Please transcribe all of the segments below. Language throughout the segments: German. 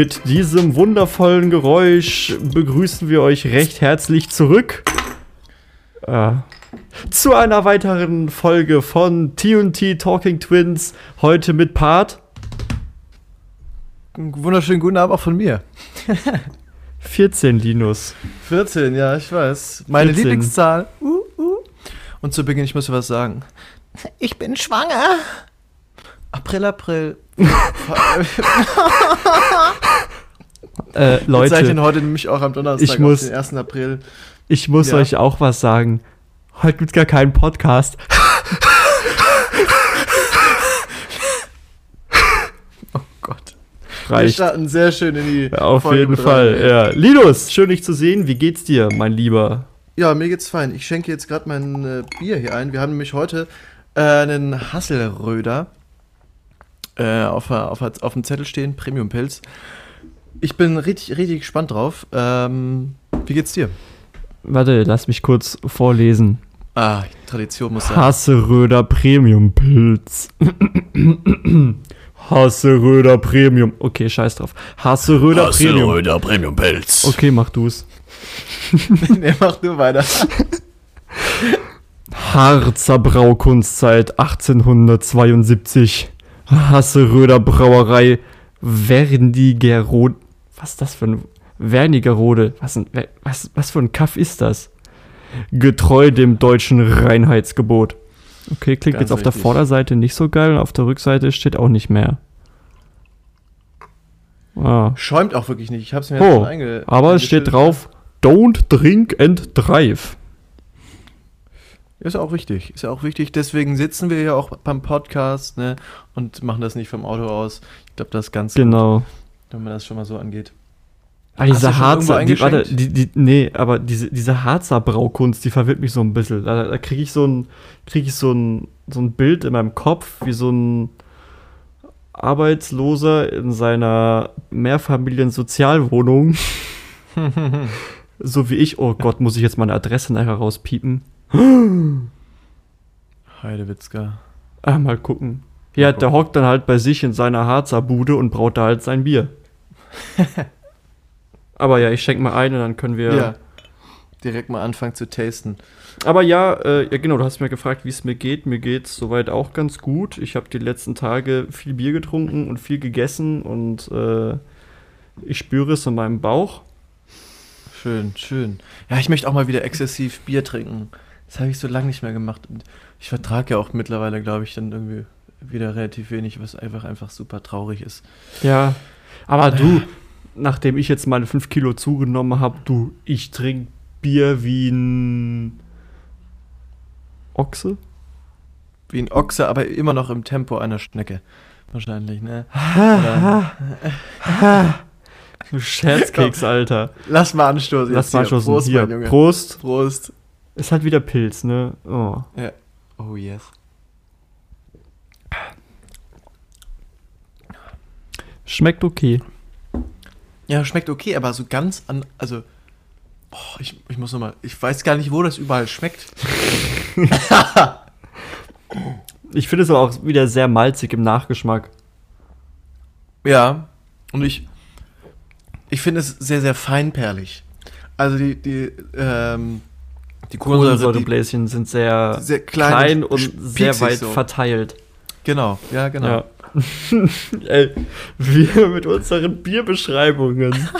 Mit diesem wundervollen Geräusch begrüßen wir euch recht herzlich zurück äh, zu einer weiteren Folge von TNT Talking Twins. Heute mit Part Wunderschönen guten Abend auch von mir. 14, Linus. 14, ja, ich weiß. Meine 14. Lieblingszahl. Uh, uh. Und zu Beginn, ich muss dir was sagen. Ich bin schwanger. April, April. Äh, Wir Leute, zeichnen heute nämlich auch am Donnerstag Ich muss- den 1. April. ich muss Ja. euch auch was sagen. Heute gibt's gar keinen Podcast. Oh Gott. Wir Reicht. starten sehr schön in die Auf Folge jeden Fall, rein. ja. Linus, schön dich zu sehen. Wie geht's dir, mein Lieber? Ja, mir geht's fein. Ich schenke jetzt gerade mein äh, Bier hier ein. Wir haben nämlich heute äh, einen Hasselröder äh, auf, auf, auf dem Zettel stehen, Premium-Pilz. Ich bin richtig, richtig gespannt drauf. Ähm, wie geht's dir? Warte, lass mich kurz vorlesen. Ah, Tradition muss sein. Hasseröder Premium Pilz. Hasseröder Premium. Okay, scheiß drauf. Hasseröder Premium. Hasseröder Premium Pelz. Okay, mach du's. nee, mach du weiter. Harzer Braukunstzeit 1872. Hasseröder Brauerei Wernigerode. Was ist das für ein Wernigerode? Was, ein, was, was für ein Kaff ist das? Getreu dem deutschen Reinheitsgebot. Okay, klingt Ganz jetzt auf der richtig. Vorderseite nicht so geil, auf der Rückseite steht auch nicht mehr. Ah. Schäumt auch wirklich nicht. Ich hab's mir jetzt Oh, schon einge aber es steht drauf, don't drink and drive. Ist ja auch wichtig. Ist ja auch wichtig. Deswegen sitzen wir ja auch beim Podcast ne, und machen das nicht vom Auto aus. Ich glaube, das ist ganz Genau. gut, wenn man das schon mal so angeht. Ah, Hast diese Harzer, die, warte, die, die, nee, aber diese, diese Harzer Braukunst, die verwirrt mich so ein bisschen. Da, da kriege ich so ein, krieg ich so ein, so ein Bild in meinem Kopf, wie so ein Arbeitsloser in seiner Mehrfamilien-Sozialwohnung. so wie ich. Oh Gott, muss ich jetzt meine Adresse nachher rauspiepen? Heidewitzka. Ah, mal gucken. Ja, der hockt dann halt bei sich in seiner Harzer Bude und braut da halt sein Bier. Aber ja, ich schenk mal ein und dann können wir. Ja. Direkt mal anfangen zu tasten. Aber ja, äh, ja, genau, du hast mir gefragt, wie es mir geht. Mir geht's soweit auch ganz gut. Ich habe die letzten Tage viel Bier getrunken und viel gegessen und äh, ich spüre es in meinem Bauch. Schön, schön. Ja, ich möchte auch mal wieder exzessiv Bier trinken. Das habe ich so lange nicht mehr gemacht. Und ich vertrage ja auch mittlerweile, glaube ich, dann irgendwie wieder relativ wenig, was einfach einfach super traurig ist. Ja, aber du, nachdem ich jetzt meine 5 Kilo zugenommen habe, du, ich trinke Bier wie ein Ochse. Wie ein Ochse, aber immer noch im Tempo einer Schnecke. Wahrscheinlich, ne? Oder- Du Scherzkeks, Alter. Lass mal anstoßen. Lass mal anstoßen. Prost, Hier. Prost. Prost. Ist halt wieder Pilz, ne? Oh. Ja. Oh yes. Schmeckt okay. Ja, schmeckt okay, aber so ganz an. Also. Oh, ich, ich muss nochmal. Ich weiß gar nicht, wo das überall schmeckt. Ich finde es aber auch wieder sehr malzig im Nachgeschmack. Ja. Und ich. Ich finde es sehr, sehr feinperlig. Also die, die, ähm, die Kohlensäure, die, Kohlensäurebläschen sind sehr, sehr klein, klein und sehr weit so. verteilt. Genau, ja, genau. Ja. Ey, wir mit unseren Bierbeschreibungen.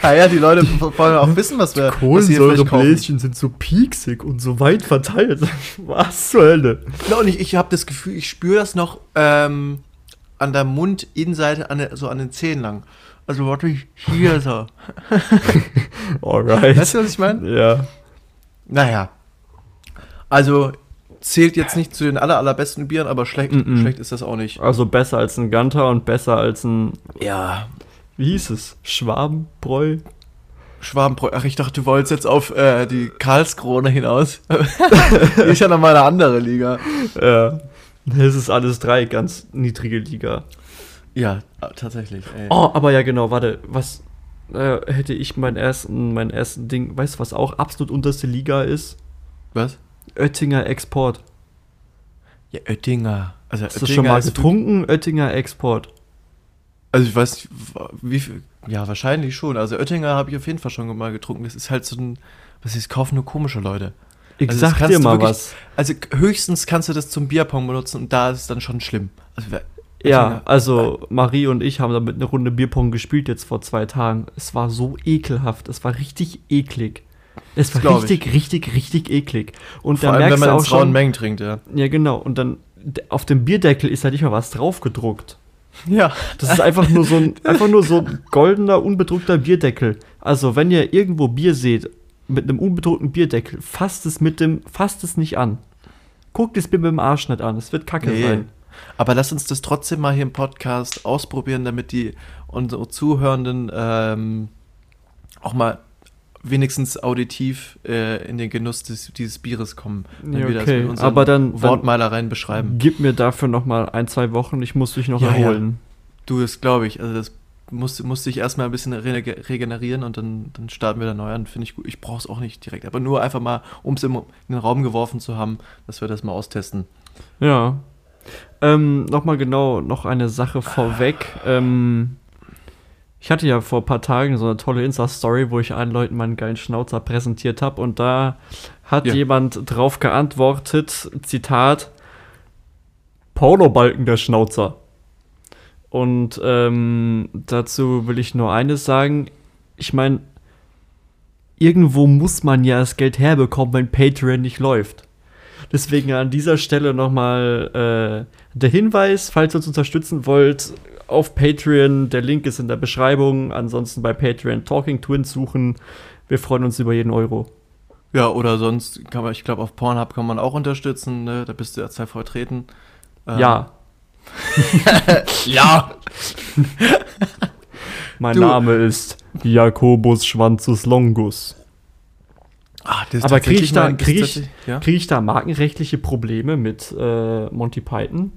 Ah ja, die Leute wollen auch wissen, was wir. Kohlensäurebläschen sind so pieksig und so weit verteilt. Was zur Hölle? Ja, und ich, ich habe das Gefühl, ich spüre das noch ähm, an der Mundinnenseite, an der, so an den Zähnen lang. Also wirklich hier so. Alright. Weißt du, was ich meine? Ja. Naja. Also, zählt jetzt nicht zu den aller, allerbesten Bieren, aber schlecht, Mm-mm. schlecht ist das auch nicht. Also besser als ein Ganter und besser als ein, Ja, wie hieß es? Schwabenbräu? Schwabenbräu. Ach, ich dachte, du wolltest jetzt auf äh, die Karlskrone hinaus. ist ja nochmal eine andere Liga. Ja. Es ist alles drei, ganz niedrige Liga. Ja, tatsächlich. Ey. Oh, aber ja genau, warte, was äh, hätte ich meinen ersten, mein ersten Ding, weißt du, was auch absolut unterste Liga ist? Was? Oettinger Export. Ja, Oettinger. Also, Hast du schon mal getrunken? Oettinger Export. Also ich weiß nicht, wie viel. Ja, wahrscheinlich schon. Also Oettinger habe ich auf jeden Fall schon mal getrunken. Das ist halt so ein. Was ist, kaufen nur komische Leute. Ich Also sag dir mal wirklich- was. Also höchstens kannst du das zum Bierpong benutzen und da ist es dann schon schlimm. Also, Ja, Oettinger- also Marie und ich haben damit eine Runde Bierpong gespielt jetzt vor zwei Tagen. Es war so ekelhaft. Es war richtig eklig. Es war ich. richtig, richtig, richtig eklig. Und Vor da allem, wenn merkst man du in auch rauen schon, Mengen trinkt, ja. ja genau. Und dann auf dem Bierdeckel ist da nicht mal was drauf gedruckt. Ja. Das ist einfach nur so ein, einfach nur so ein goldener, unbedruckter Bierdeckel. Also, wenn ihr irgendwo Bier seht, mit einem unbedruckten Bierdeckel, fasst es mit dem, fasst es nicht an. Guckt das Bier mit dem Arsch nicht an. Es wird kacke Nee. sein. Aber lass uns das trotzdem mal hier im Podcast ausprobieren, damit die unsere Zuhörenden ähm, auch mal wenigstens auditiv äh, in den Genuss des, dieses Bieres kommen. Wenn Ja, wir das okay. mit unseren Aber dann- dann- Wortmalereien beschreiben. Gib mir dafür noch mal ein, zwei Wochen. Ich muss mich noch Ja, ja. erholen. Du, das glaube ich. Also das musste, musste ich erstmal ein bisschen rege- regenerieren und dann, dann starten wir da neu an. Finde ich gut. Ich brauche es auch nicht direkt. Aber nur einfach mal, um es in den Raum geworfen zu haben, dass wir das mal austesten. Ja. Ähm, Nochmal genau, noch eine Sache vorweg. Ähm, ich hatte ja vor ein paar Tagen so eine tolle Insta-Story, wo ich allen Leuten meinen geilen Schnauzer präsentiert habe und da hat Ja. jemand drauf geantwortet, Zitat, Polobalken der Schnauzer. Und ähm, dazu will ich nur eines sagen. Ich meine, irgendwo muss man ja das Geld herbekommen, wenn Patreon nicht läuft. Deswegen an dieser Stelle nochmal äh, der Hinweis, falls ihr uns unterstützen wollt, auf Patreon. Der Link ist in der Beschreibung. Ansonsten bei Patreon Talking Twins suchen. Wir freuen uns über jeden Euro. Ja, oder sonst kann man, ich glaube, auf Pornhub kann man auch unterstützen. Ne? Da bist du ja sehr vertreten. Ähm, Ja, Ja. mein Du- Name ist Jakobus Schwanzus Longus. Das ist Aber krieg tatsächlich ich da- krieg ich- Ja? Kriege ich da markenrechtliche Probleme mit äh, Monty Python?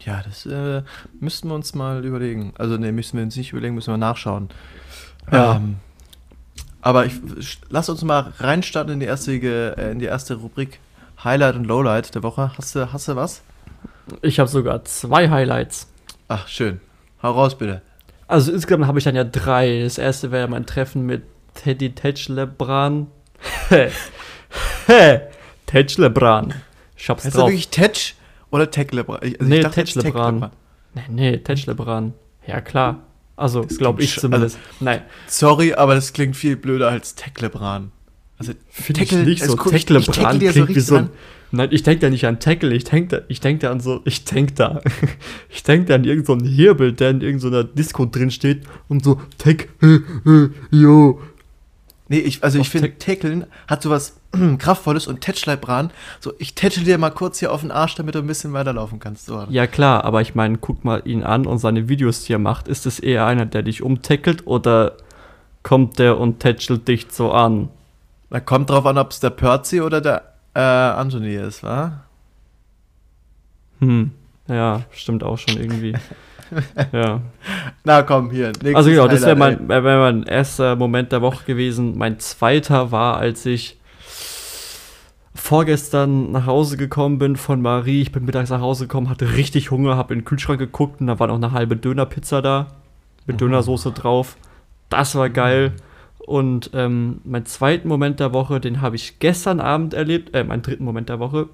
Ja, das äh, müssten wir uns mal überlegen. Also, ne, müssen wir uns nicht überlegen, müssen wir nachschauen. Ja. Ähm, aber ich, lass uns mal reinstarten in die erste, äh, in die erste Rubrik Highlight und Lowlight der Woche. Hast du, hast du was? Ich habe sogar zwei Highlights. Ach, schön. Hau raus, bitte. Also insgesamt habe ich dann ja drei. Das erste wäre mein Treffen mit Teddy Tetschlebran. Tetschlebran. Ich hab's Heißt drauf. wirklich Tetsch oder Techlebran? Also Nee, ist Tetschlebran. Techlebran. Nee, nee, Tetschlebran. Ja, klar. Also, Das glaube klingt ich zumindest. Nein, Sorry, aber das klingt viel blöder als Techlebran. Also, finde ich nicht so. also tackle dir so klingt wie so ein. Nein, ich denke da nicht an Tackle, ich denke da, ich denk da an so, ich denke da, ich denke da an irgendeinen so Hirbel, der in irgendeiner Disco drin steht und so, äh, yo. Nee, ich, also ich finde, Tackeln hat sowas Kraftvolles und Tetschleibran. So, ich tätschel dir mal kurz hier auf den Arsch, damit du ein bisschen weiterlaufen kannst. So. Ja klar, aber ich meine, guck mal ihn an und seine Videos, die er macht, ist es eher einer, der dich umtackelt oder kommt der und tätschelt dich so an? Da kommt drauf an, ob es der Percy oder der äh, Anthony ist, wa? Hm, ja, stimmt auch schon irgendwie. ja. Na komm, hier. Also genau, das wäre mein, wär wär mein erster Moment der Woche gewesen. Mein zweiter war, als ich vorgestern nach Hause gekommen bin von Marie. Ich bin mittags nach Hause gekommen, hatte richtig Hunger, habe in den Kühlschrank geguckt und da war noch eine halbe Dönerpizza da mit Mhm. Dönersoße drauf. Das war geil. Und ähm, mein zweiten Moment der Woche, den habe ich gestern Abend erlebt, äh, meinen dritten Moment der Woche,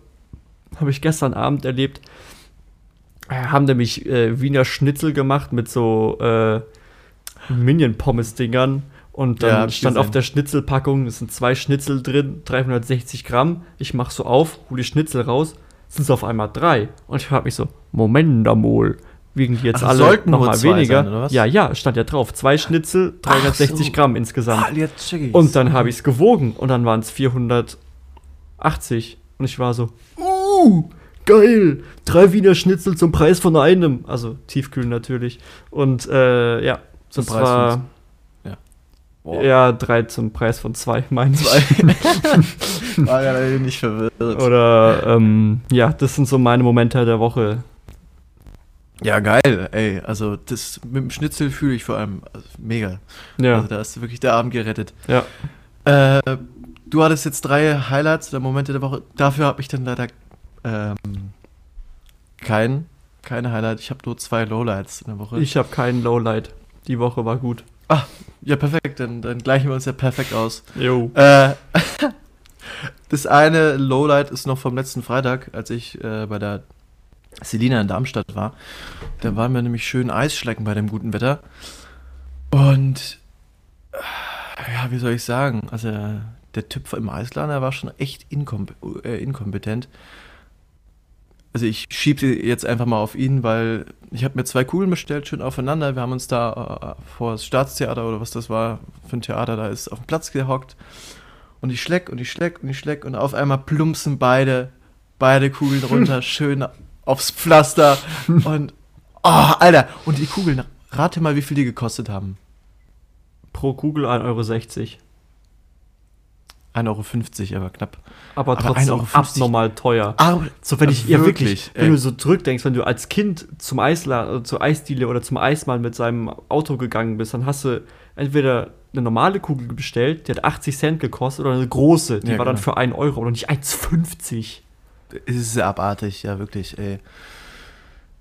habe ich gestern Abend erlebt. Äh, haben nämlich äh, Wiener Schnitzel gemacht mit so äh, Minion-Pommes-Dingern. Und Ja, dann ich stand auf der Schnitzelpackung, es sind zwei Schnitzel drin, 360 Gramm. Ich mach so auf, hole die Schnitzel raus, sind es auf einmal drei. Und ich frage mich so, Moment einmal, wiegen die jetzt Ach, alle sollten nur nochmal zwei weniger? sein? Ja, ja, stand ja drauf. Zwei Schnitzel, 360 so. Gramm insgesamt. Ah, jetzt check ich's. Und dann habe ich es gewogen und dann waren es 480. Und ich war so, uh, geil, drei Wiener Schnitzel zum Preis von einem. Also tiefkühl natürlich. Und äh, ja, Zum das Preis war, von- Boah. ja, drei zum Preis von zwei, meine ich. War ja leider nicht verwirrt. Oder, ähm, ja, das sind so meine Momente der Woche. Ja, geil, ey. Also das mit dem Schnitzel fühle ich vor allem also, mega. Ja, Also da ist wirklich der Abend gerettet. ja. Äh, du hattest jetzt drei Highlights oder Momente der Woche. Dafür habe ich dann leider ähm, kein, keine Highlight. Ich habe nur zwei Lowlights in der Woche. Ich habe keinen Lowlight. Die Woche war gut. ja, perfekt. Dann, dann gleichen wir uns ja perfekt aus. Jo. Äh, das eine Lowlight ist noch vom letzten Freitag, als ich äh, bei der Selina in Darmstadt war. Da waren wir nämlich schön Eisschlecken bei dem guten Wetter. Und äh, ja, wie soll ich sagen? Also der Typ im Eisladen, der war schon echt inkom äh, inkompetent. Also ich schiebe sie jetzt einfach mal auf ihn, weil ich habe mir zwei Kugeln bestellt, schön aufeinander. Wir haben uns da äh, vor das Staatstheater oder was das war für ein Theater, da ist auf dem Platz gehockt. Und ich schleck und ich schleck und ich schleck und auf einmal plumpsen beide, beide Kugeln runter, schön aufs Pflaster. Und, oh, Alter, und die Kugeln, rate mal, wie viel die gekostet haben. Pro Kugel 1,60 Euro. 1,50 Euro, aber knapp. Aber Aber trotzdem 1,50 Euro. abnormal teuer. Ah, So, wenn ich ja wirklich, wenn ey. du so zurückdenkst, wenn du als Kind zum Eisladen, äh, zur Eisdiele oder zum Eismann mit seinem Auto gegangen bist, dann hast du entweder eine normale Kugel bestellt, die hat 80 Cent gekostet, oder eine große, die Ja, war dann genau. für 1 Euro oder nicht 1,50. Es ist sehr abartig, ja, wirklich, ey.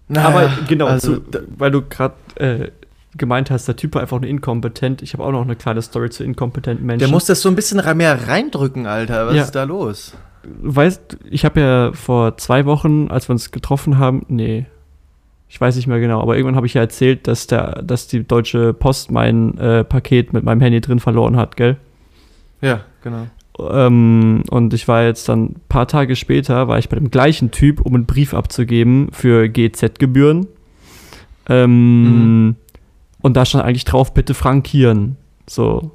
Aber Naja, genau, also, zu, weil du gerade äh, gemeint hast, der Typ war einfach nur inkompetent. Ich habe auch noch eine kleine Story zu inkompetenten Menschen. der muss das so ein bisschen mehr reindrücken, Alter. Was Ja. ist da los? weißt, ich habe ja vor zwei Wochen, als wir uns getroffen haben, nee, ich weiß nicht mehr genau, aber irgendwann habe ich ja erzählt, dass der, dass die Deutsche Post mein äh, Paket mit meinem Handy drin verloren hat, gell? Ja, genau. Ähm, und ich war jetzt dann ein paar Tage später, war ich bei dem gleichen Typ, um einen Brief abzugeben für GZ-Gebühren. Ähm, Und da stand eigentlich drauf, bitte frankieren. So.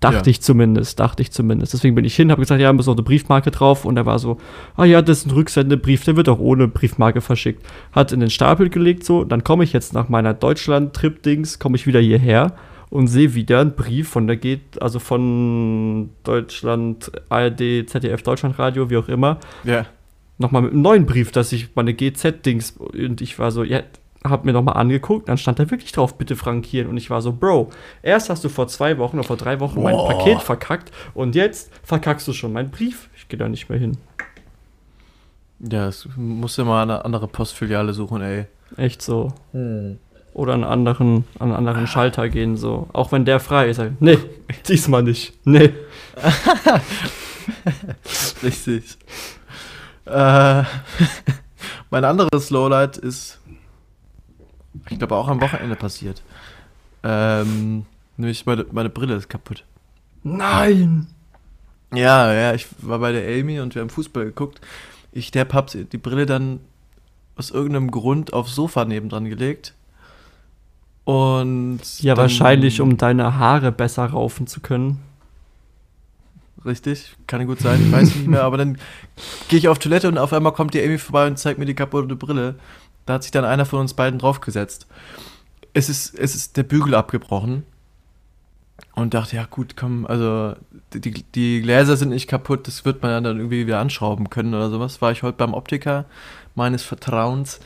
Dachte Ja. ich zumindest, dachte ich zumindest. Deswegen bin ich hin, habe gesagt, ja, muss noch eine Briefmarke drauf. Und er war so, ah ja, das ist ein Rücksendebrief, der wird auch ohne Briefmarke verschickt. Hat in den Stapel gelegt, so. Dann komme ich jetzt nach meiner Deutschland-Trip-Dings, komme ich wieder hierher und sehe wieder einen Brief von der geht, also von Deutschland, ARD, ZDF, Deutschlandradio, wie auch immer, Ja. nochmal mit einem neuen Brief, dass ich meine GZ-Dings und ich war so, ja, hab mir nochmal angeguckt, dann stand da wirklich drauf, bitte frankieren und ich war so, Bro, erst hast du vor zwei Wochen oder vor drei Wochen mein Boah. Paket verkackt und jetzt verkackst du schon meinen Brief. Ich gehe da nicht mehr hin. Ja, es muss ja mal eine andere Postfiliale suchen, ey. Echt so. Oder an einen anderen, an einen anderen Schalter gehen, so. Auch wenn der frei ist. ich, Nee, diesmal nicht. Nee. Richtig. Äh, mein anderes Lowlight ist, ich glaube, auch am Wochenende passiert. Ähm, nämlich meine, meine Brille ist kaputt. Nein! Ja, ja, ich war bei der Amy und wir haben Fußball geguckt. Ich, der hab die Brille dann aus irgendeinem Grund aufs Sofa nebendran gelegt. Und. Ja, dann- wahrscheinlich, um deine Haare besser raufen zu können. Richtig, kann gut sein, ich weiß nicht mehr, aber dann gehe ich auf Toilette und auf einmal kommt die Amy vorbei und zeigt mir die kaputte Brille. Da hat sich dann einer von uns beiden draufgesetzt. Es ist, es ist der Bügel abgebrochen. Und dachte, ja gut, komm, also die, die Gläser sind nicht kaputt, das wird man dann irgendwie wieder anschrauben können oder sowas. War ich heute beim Optiker meines Vertrauens.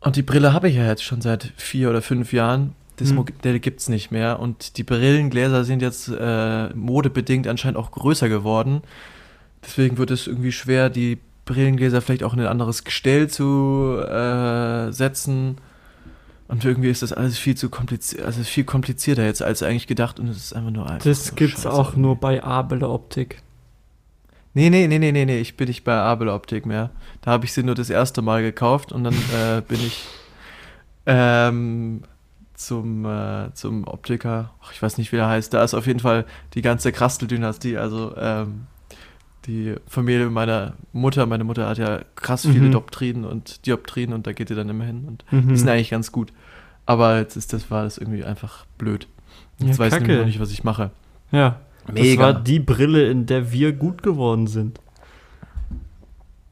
Und die Brille habe ich ja jetzt schon seit vier oder fünf Jahren. Das Hm. Modell gibt es nicht mehr. Und die Brillengläser sind jetzt äh, modebedingt anscheinend auch größer geworden. Deswegen wird es irgendwie schwer, die Brillengläser vielleicht auch in ein anderes Gestell zu äh, setzen. Und irgendwie ist das alles viel zu kompliziert, also viel komplizierter jetzt als eigentlich gedacht und es ist einfach nur einfach. Das so gibt's scheiße. auch nur bei Abele Optik. Nee, nee, nee, nee, nee, nee, ich bin nicht bei Abel Optik mehr. Da habe ich sie nur das erste Mal gekauft und dann äh, bin ich ähm, zum, äh, zum Optiker, ach, ich weiß nicht, wie der heißt. Da ist auf jeden Fall die ganze Krastel-Dynastie, also ähm, die Familie meiner Mutter. Meine Mutter hat ja krass viele Mhm. Dioptrien und Dioptrien und da geht ihr dann immer hin und Mhm. die sind eigentlich ganz gut. Aber jetzt ist das, war das irgendwie einfach blöd. Jetzt Ja, weiß ich Kacke. noch nicht, was ich mache. Ja. Das war die Brille, in der wir gut geworden sind.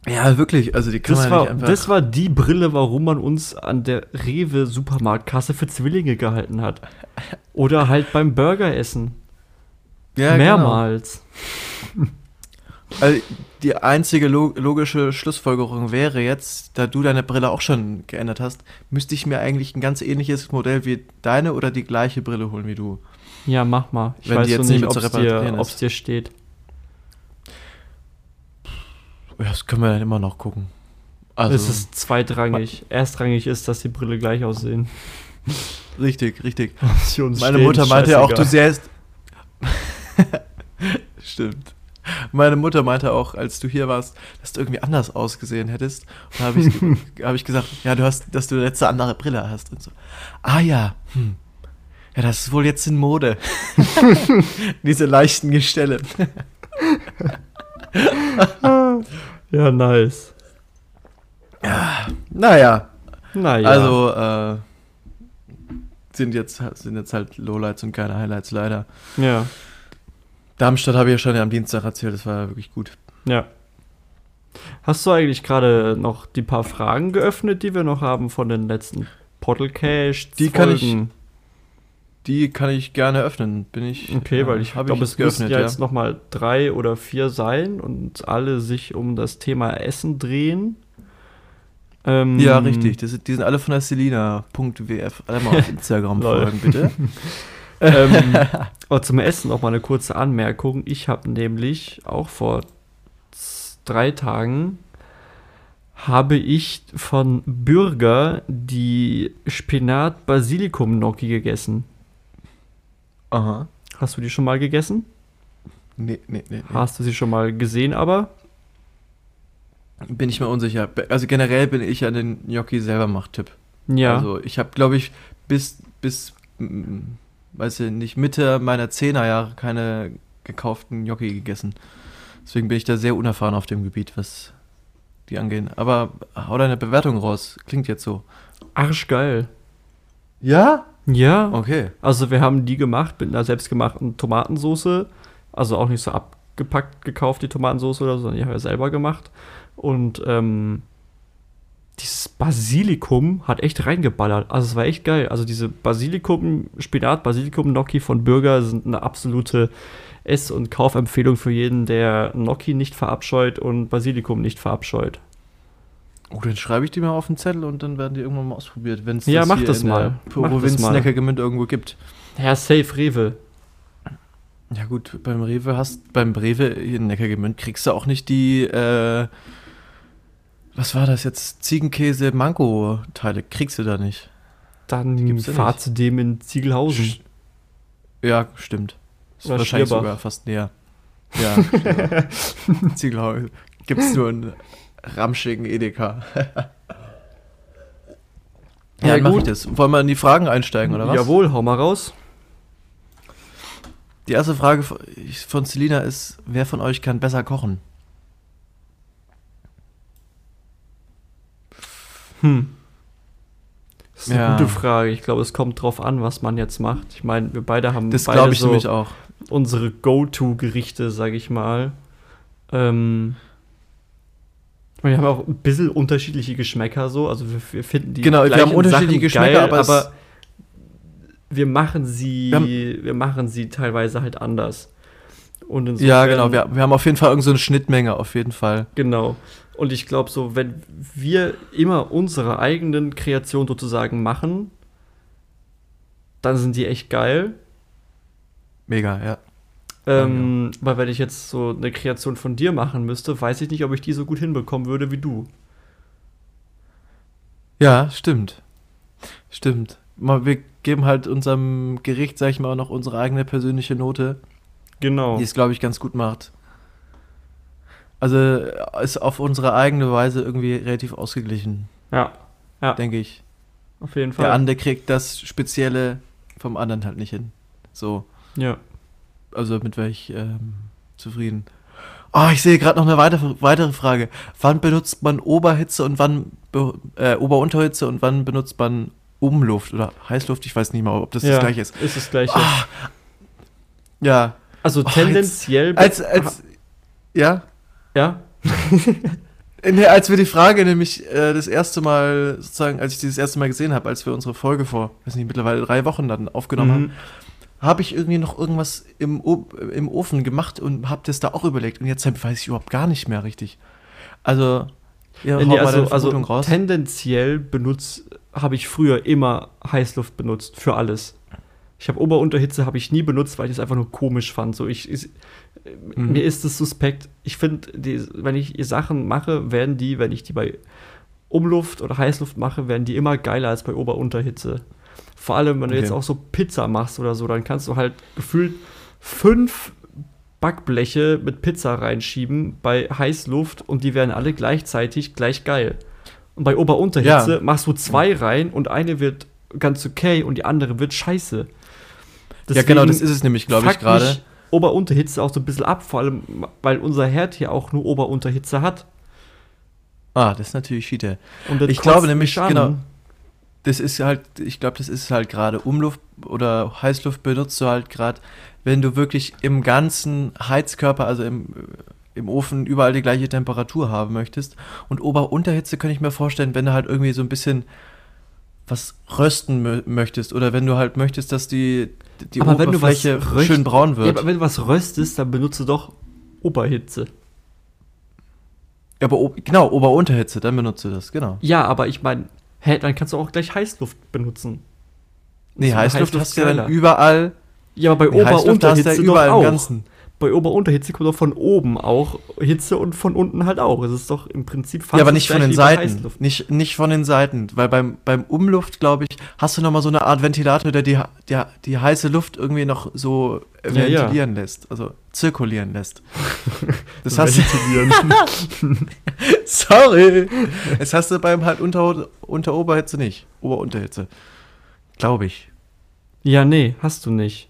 Ja, wirklich. Also die kann Das man war, einfach. das war die Brille, warum man uns an der Rewe-Supermarktkasse für Zwillinge gehalten hat. Oder halt beim Burgeressen. ja, Mehrmals. Genau. Also die einzige lo logische Schlussfolgerung wäre jetzt, da du deine Brille auch schon geändert hast, müsste ich mir eigentlich ein ganz ähnliches Modell wie deine oder die gleiche Brille holen wie du. Ja, mach mal. Ich Wenn die weiß jetzt noch nicht ob es dir, ob's dir steht. Ja, Das können wir dann immer noch gucken. Also es ist zweitrangig. Erstrangig ist, dass die Brille gleich aussehen. richtig, richtig. Meine Mutter meinte ja auch, du sähst. Stimmt. Meine Mutter meinte auch, als du hier warst, dass du irgendwie anders ausgesehen hättest. Und da habe ich, hab ich gesagt, ja, du hast, dass du letzte andere Brille hast und so. Ah ja, hm. Ja, das ist wohl jetzt in Mode. Diese leichten Gestelle. Ja, nice. Naja, Naja. also äh, sind, jetzt, sind jetzt halt Lowlights und keine Highlights leider. Ja, Darmstadt habe ich ja schon am Dienstag erzählt, das war wirklich gut. ja. Hast du eigentlich gerade noch die paar Fragen geöffnet, die wir noch haben von den letzten Podcast? Die kann ich- Die kann ich gerne öffnen, bin ich. Okay, weil ich glaube, es müssen geöffnet, ja jetzt noch mal drei oder vier sein und alle sich um das Thema Essen drehen. Ähm, Ja, richtig. Das, die sind alle von der Selina.wf. Alle mal auf Instagram folgen, bitte. ähm, aber zum Essen noch mal eine kurze Anmerkung. Ich habe nämlich auch vor drei Tagen habe ich von Bürger die Spinat-Basilikum-Gnocchi gegessen. Aha. Hast du die schon mal gegessen? Nee, nee, nee. nee. Hast du sie schon mal gesehen, aber? Bin ich mir unsicher. Also generell bin ich ja den Gnocchi selber macht-Tipp. Ja. Also ich habe, glaube ich, bis, bis, weiß ich nicht, Mitte meiner Zehnerjahre keine gekauften Gnocchi gegessen. Deswegen bin ich da sehr unerfahren auf dem Gebiet, was die angehen. Aber hau deine Bewertung raus. Klingt jetzt so. Arschgeil. Ja? Ja. Okay. Also wir haben die gemacht mit einer selbstgemachten Tomatensoße. Also auch nicht so abgepackt gekauft, die Tomatensoße oder so, sondern die haben wir selber gemacht. Und ähm, dieses Basilikum hat echt reingeballert. Also es war echt geil. Also diese Basilikum, Spinat, Basilikum Gnocchi von Bürger sind eine absolute Ess- und Kaufempfehlung für jeden, der Gnocchi nicht verabscheut und Basilikum nicht verabscheut. Oh, dann schreibe ich die mal auf den Zettel und dann werden die irgendwann mal ausprobiert, wenn es Ja, mach hier das in mal. der Mach das Provinz mal. Neckargemünd irgendwo gibt. Ja, safe Rewe. Ja gut, beim Rewe hast, beim Rewe hier in Neckargemünd kriegst du auch nicht die, äh, was war das jetzt? Ziegenkäse-Mango-Teile kriegst du da nicht. Dann fahr zu dem in Ziegelhausen. Sch- Ja, stimmt. Ist Oder wahrscheinlich Schlierbach. sogar fast näher. Ja, Schlierbach. Ziegelhausen. Gibt's nur einen ramschigen Edeka. Ja, ja, dann mach gut. ich das. Wollen wir in die Fragen einsteigen, oder was? Jawohl, hau mal raus. Die erste Frage von Selina ist, wer von euch kann besser kochen? Hm. Das ist eine Ja. gute Frage. Ich glaube, es kommt drauf an, was man jetzt macht. Ich meine, wir beide haben Das beide ich so nämlich auch. unsere Go-To-Gerichte, sage ich mal. Ähm, wir haben auch ein bisschen unterschiedliche Geschmäcker so. Also wir, wir finden die Genau, wir haben unterschiedliche Sachen Geschmäcker, geil, aber es- wir machen sie, Wir haben- wir machen sie teilweise halt anders. Und Ja, genau. Wir, wir haben auf jeden Fall irgendeine so eine Schnittmenge, auf jeden Fall. Genau. Und ich glaube, so, wenn wir immer unsere eigenen Kreationen sozusagen machen, dann sind die echt geil. Mega, ja. Ähm, Weil wenn ich jetzt so eine Kreation von dir machen müsste, weiß ich nicht, ob ich die so gut hinbekommen würde wie du. Ja, stimmt. Stimmt. Wir geben halt unserem Gericht, sag ich mal, auch noch unsere eigene persönliche Note, Genau. die es, glaube ich, ganz gut macht. Also äh, ist auf unsere eigene Weise irgendwie relativ ausgeglichen, Ja, ja, denke ich. auf jeden Fall. Der andere kriegt das Spezielle vom anderen halt nicht hin. So. ja. Also mit welch ähm, zufrieden. Oh, ich sehe gerade noch eine weitere, weitere Frage. Wann benutzt man Oberhitze und wann äh, Ober-Unterhitze und wann benutzt man Umluft oder Heißluft? Ich weiß nicht mal, ob das ja, das gleiche ist. Ist das gleiche. Ah, ja. also Oh, tendenziell. Als, als, ja, ja. Nee, als wir die Frage nämlich äh, das erste Mal, sozusagen, als ich die das erste Mal gesehen habe, als wir unsere Folge vor, weiß nicht, mittlerweile drei Wochen dann aufgenommen haben, Mhm. habe ich irgendwie noch irgendwas im, O- im Ofen gemacht und habe das da auch überlegt. Und jetzt weiß ich überhaupt gar nicht mehr richtig. Also, ja, Nee, also, also raus. tendenziell benutzt, habe ich früher immer Heißluft benutzt für alles. Ich habe Ober-Unterhitze habe ich nie benutzt, weil ich es einfach nur komisch fand. So ich, ich Mhm. mir ist es suspekt. Ich finde, wenn ich Sachen mache, werden die, wenn ich die bei Umluft oder Heißluft mache, werden die immer geiler als bei Ober-Unterhitze. Vor allem, wenn du Okay. jetzt auch so Pizza machst oder so, dann kannst du halt gefühlt fünf Backbleche mit Pizza reinschieben bei Heißluft und die werden alle gleichzeitig gleich geil. Und bei Ober-Unterhitze Ja. machst du zwei rein und eine wird ganz okay und die andere wird scheiße. ja, genau, das Deswegen ist es nämlich, glaube ich, gerade. Ober-Unterhitze auch so ein bisschen ab, vor allem, weil unser Herd hier auch nur Ober-Unterhitze hat. Ah, das ist natürlich Schiete. Und das Ich glaube nämlich, an. genau. Das ist halt, ich glaube, das ist halt gerade Umluft oder Heißluft benutzt du halt gerade, wenn du wirklich im ganzen Heizkörper, also im, im Ofen, überall die gleiche Temperatur haben möchtest. Und Ober-Unterhitze könnte ich mir vorstellen, wenn du halt irgendwie so ein bisschen was rösten mö möchtest oder wenn du halt möchtest, dass die, die Aber Oberfläche schön braun Ja, wird. aber wenn du was röstest, dann benutze doch Oberhitze. Ja, aber genau, Ober-Unterhitze, dann benutzt du das, genau. Ja, aber ich meine, hä, dann kannst du auch gleich Heißluft benutzen. Nee, So, Heißluft hast du ja dann überall. Ja, aber bei Nee, Heißluft Ober-Unterhitze ja überall im auch. Bei Ober-Unterhitze kommt doch von oben auch Hitze und von unten halt auch. Es ist doch im Prinzip fast Ja, aber nicht von den Seiten. Nicht, nicht von den Seiten. Weil beim, beim Umluft, glaube ich, hast du nochmal so eine Art Ventilator, der die, der die heiße Luft irgendwie noch so äh, Ja, ja. ventilieren lässt. Also zirkulieren lässt. Das hast du. Ventilieren. Sorry! Das hast du beim halt unter, unter Oberhitze nicht. Ober-Unterhitze. Glaube ich. ja, nee, hast du nicht.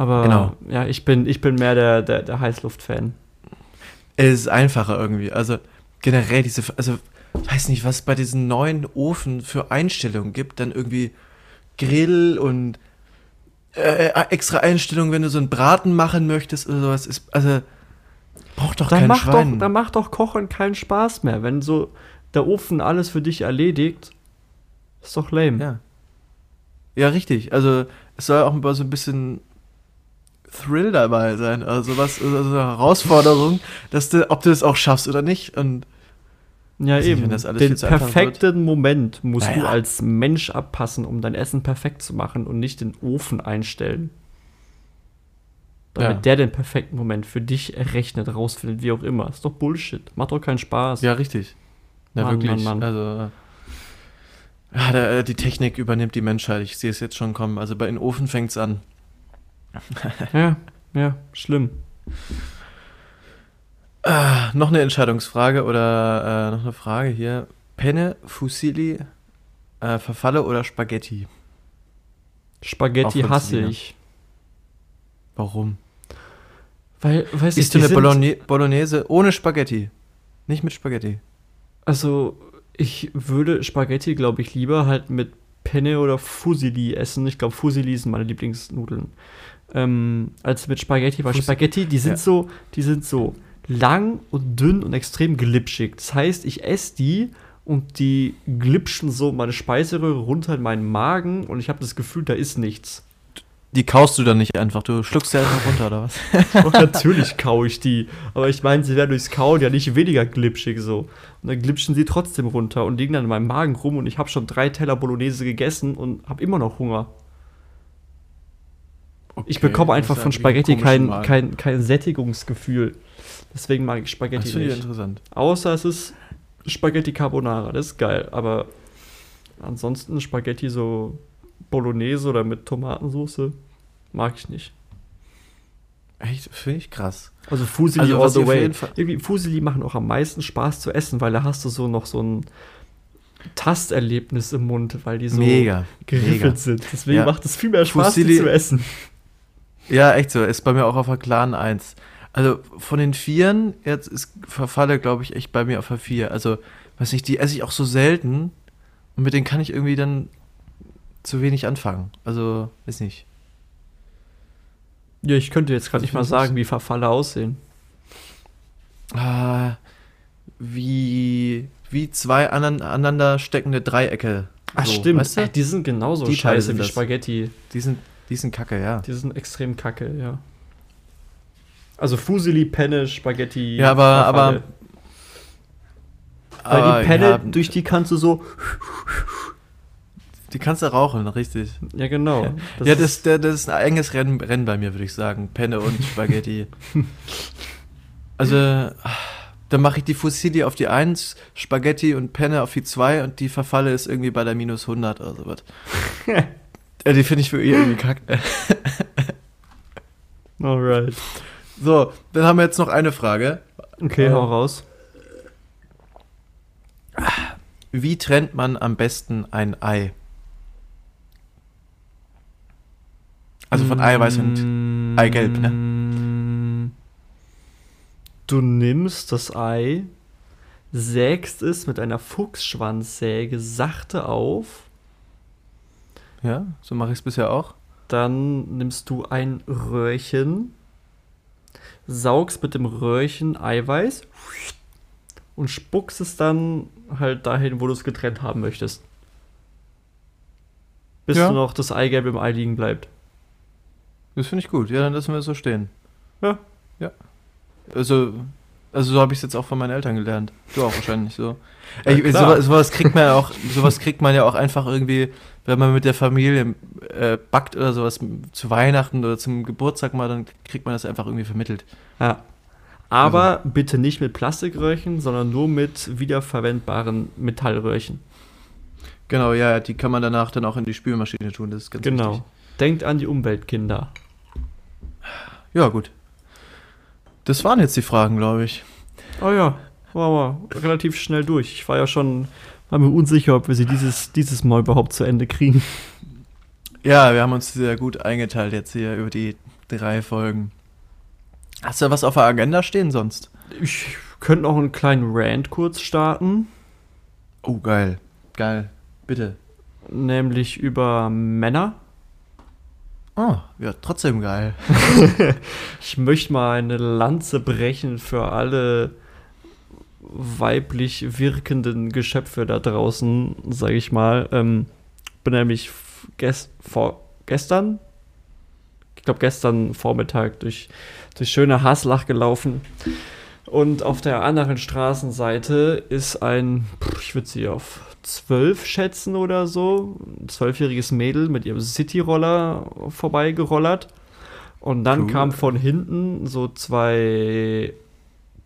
Aber Genau. ja, ich bin, ich bin mehr der, der, der Heißluft-Fan. Es ist einfacher irgendwie. Also generell diese, also weiß nicht, was es bei diesen neuen Ofen für Einstellungen gibt. Dann irgendwie Grill und äh, extra Einstellungen, wenn du so einen Braten machen möchtest oder sowas. Ist, also braucht doch Dann kein macht doch, Schwein. dann macht doch Kochen keinen Spaß mehr. Wenn so der Ofen alles für dich erledigt, ist doch lame. ja. ja, richtig. Also es soll auch so ein bisschen Thrill dabei sein. Also was, also eine Herausforderung, dass du, ob du es auch schaffst oder nicht. Und Ja, nicht, eben. das alles Den perfekten Moment musst du Naja. als Mensch abpassen, um dein Essen perfekt zu machen und nicht den Ofen einstellen. Damit Ja. der den perfekten Moment für dich errechnet, rausfindet, wie auch immer. Ist doch Bullshit. Macht doch keinen Spaß. Ja, richtig. Ja, Mann, wirklich. Mann, Mann. Also, ja, der, äh, die Technik übernimmt die Menschheit. Ich sehe es jetzt schon kommen. Also bei den Ofen fängt es an. Ja, ja, schlimm. Ah, noch eine Entscheidungsfrage oder äh, noch eine Frage hier. Penne, Fusilli, äh, Verfalle oder Spaghetti? Spaghetti hasse Selina. ich. Warum? Weil, weißt Isst du, eine Bologne Bolognese ohne Spaghetti? Nicht mit Spaghetti. Also, ich würde Spaghetti, glaube ich, lieber halt mit Penne oder Fusilli essen. Ich glaube, Fusilli sind meine Lieblingsnudeln. Ähm, als mit Spaghetti, weil Spaghetti, die sind Ja. so, die sind so lang und dünn und extrem glitschig. Das heißt, ich esse die und die glitschen so meine Speiseröhre runter in meinen Magen und ich habe das Gefühl, da ist nichts. Die kaust du dann nicht einfach. Du schluckst sie einfach runter, oder was? Und natürlich kaue ich die. Aber ich meine, sie werden durchs Kauen ja nicht weniger glitschig so. Und dann glitschen sie trotzdem runter und liegen dann in meinem Magen rum und ich habe schon drei Teller Bolognese gegessen und habe immer noch Hunger. Ich bekomme einfach von Spaghetti kein, kein, kein Sättigungsgefühl. Deswegen mag ich Das Spaghetti ich nicht. interessant. Außer es ist Spaghetti Carbonara, das ist geil. Aber ansonsten Spaghetti so Bolognese oder mit Tomatensauce mag ich nicht. Echt, finde ich krass. Also Fusili Also, all the way. Irgendwie Fusili machen auch am meisten Spaß zu essen, weil da hast du so noch so ein Tasterlebnis im Mund, weil die so mega. geriffelt mega. sind. Deswegen Ja. macht es viel mehr Spaß, die Fusilli- zu essen. Ja, echt so. Ist bei mir auch auf der Clan 1. Also von den Vieren, jetzt ist Verfalle, glaube ich, echt bei mir auf der 4. Also, weiß nicht, die esse ich auch so selten. Und mit denen kann ich irgendwie dann zu wenig anfangen. Also, weiß nicht. Ja, ich könnte jetzt gerade Also nicht mal sagen, wie Verfalle aussehen. Ah, wie wie zwei anein- aneinander steckende Dreiecke. Ach So, stimmt, Weißt du? Ey, die sind genauso Die scheiße sind wie das. Spaghetti. Die sind, die sind kacke, ja. Die sind extrem kacke, ja. Also Fusili, Penne, Spaghetti. Ja, aber- aber- Weil die Penne, ja, durch die kannst du so. die kannst du rauchen, richtig. Ja, genau. ja, ist- das, der, das ist ein enges Rennen, Rennen bei mir, würde ich sagen. Penne und Spaghetti. also, dann mache ich die Fusilli auf die 1, Spaghetti und Penne auf die 2 und die Verfalle ist irgendwie bei der minus 100 oder sowas. ja, die finde ich für irgendwie kacke. Alright. So, dann haben wir jetzt noch eine Frage. Okay, Äh, hau raus. Wie trennt man am besten ein Ei? Also von Eiweiß und Eigelb, ne? Du nimmst das Ei, sägst es mit einer Fuchsschwanzsäge sachte auf, Ja, so mache ich es bisher auch. dann nimmst du ein Röhrchen, saugst mit dem Röhrchen Eiweiß und spuckst es dann halt dahin, wo du es getrennt haben möchtest. Bis Ja. du noch das Eigelb im Ei liegen bleibt. Das finde ich gut. Ja, dann lassen wir es so stehen. Ja. Ja. Also, also so habe ich es jetzt auch von meinen Eltern gelernt. Du auch wahrscheinlich so. Ja, Ey, sowas, sowas kriegt man ja auch, sowas kriegt man ja auch einfach irgendwie, wenn man mit der Familie äh, backt oder sowas zu Weihnachten oder zum Geburtstag mal, dann kriegt man das einfach irgendwie vermittelt. Ja. Aber bitte nicht mit Plastikröhrchen, sondern nur mit wiederverwendbaren Metallröhrchen. Genau, ja, die kann man danach dann auch in die Spülmaschine tun. Das ist ganz Genau. wichtig. Denkt an die Umweltkinder. Ja, gut. Das waren jetzt die Fragen, glaube ich. Oh ja, war mal relativ schnell durch. Ich war ja schon war mir unsicher, ob wir sie dieses, dieses Mal überhaupt zu Ende kriegen. Ja, wir haben uns sehr gut eingeteilt jetzt hier über die drei Folgen. Hast du was auf der Agenda stehen sonst? Ich könnte noch einen kleinen Rant kurz starten, Oh, geil. Geil. Bitte. nämlich über Männer. Oh, ja, trotzdem geil. Ich möchte mal eine Lanze brechen für alle weiblich wirkenden Geschöpfe da draußen, sage ich mal. Ähm, bin nämlich f- ges vor gestern, ich glaube gestern Vormittag durch, durch schöne Haslach gelaufen. Und auf der anderen Straßenseite ist ein, ich würde sie auf zwölf schätzen oder so, ein zwölfjähriges Mädel mit ihrem Cityroller vorbeigerollert. Und dann Cool. kam von hinten so zwei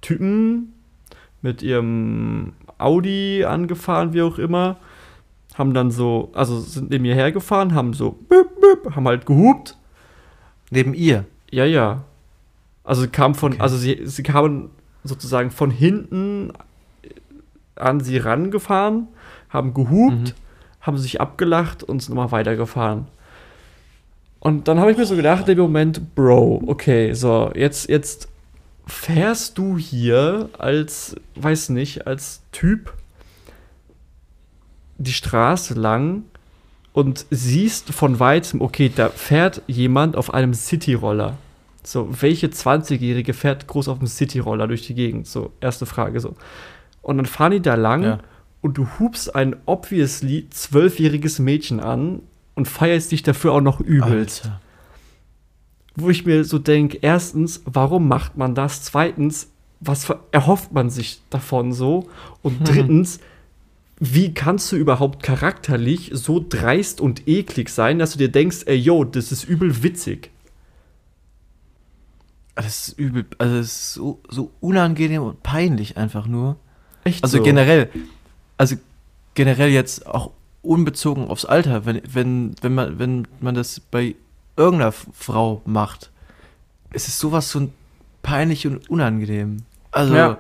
Typen mit ihrem Audi angefahren, wie auch immer. Haben dann so, also sind neben mir hergefahren, haben so, büp, büp, haben halt gehupt. Neben ihr. Ja, ja. Also kam von, Okay. also sie, sie kamen sozusagen von hinten an sie rangefahren, haben gehupt, Mhm. haben sich abgelacht und sind nochmal weitergefahren. Und dann habe ich mir so gedacht, im Moment, Bro, okay, so, jetzt, jetzt fährst du hier als, weiß nicht, als Typ die Straße lang und siehst von weitem, okay, da fährt jemand auf einem Cityroller. So, welche 20-Jährige fährt groß auf dem Cityroller durch die Gegend? So, erste Frage so. Und dann fahren die da lang Ja. und du hupst ein obviously zwölfjähriges Mädchen an und feierst dich dafür auch noch übelst. Alter. Wo ich mir so denke, erstens, warum macht man das? Zweitens, was erhofft man sich davon so? Und drittens, wie kannst du überhaupt charakterlich so dreist und eklig sein, dass du dir denkst, ey, yo, das ist übel witzig? Das ist übel. Also, es ist so, so unangenehm und peinlich einfach nur. Echt Also so. generell, also generell jetzt auch unbezogen aufs Alter, wenn, wenn, wenn, man, wenn man das bei irgendeiner Frau macht, es ist sowas so peinlich und unangenehm. Also, Ja.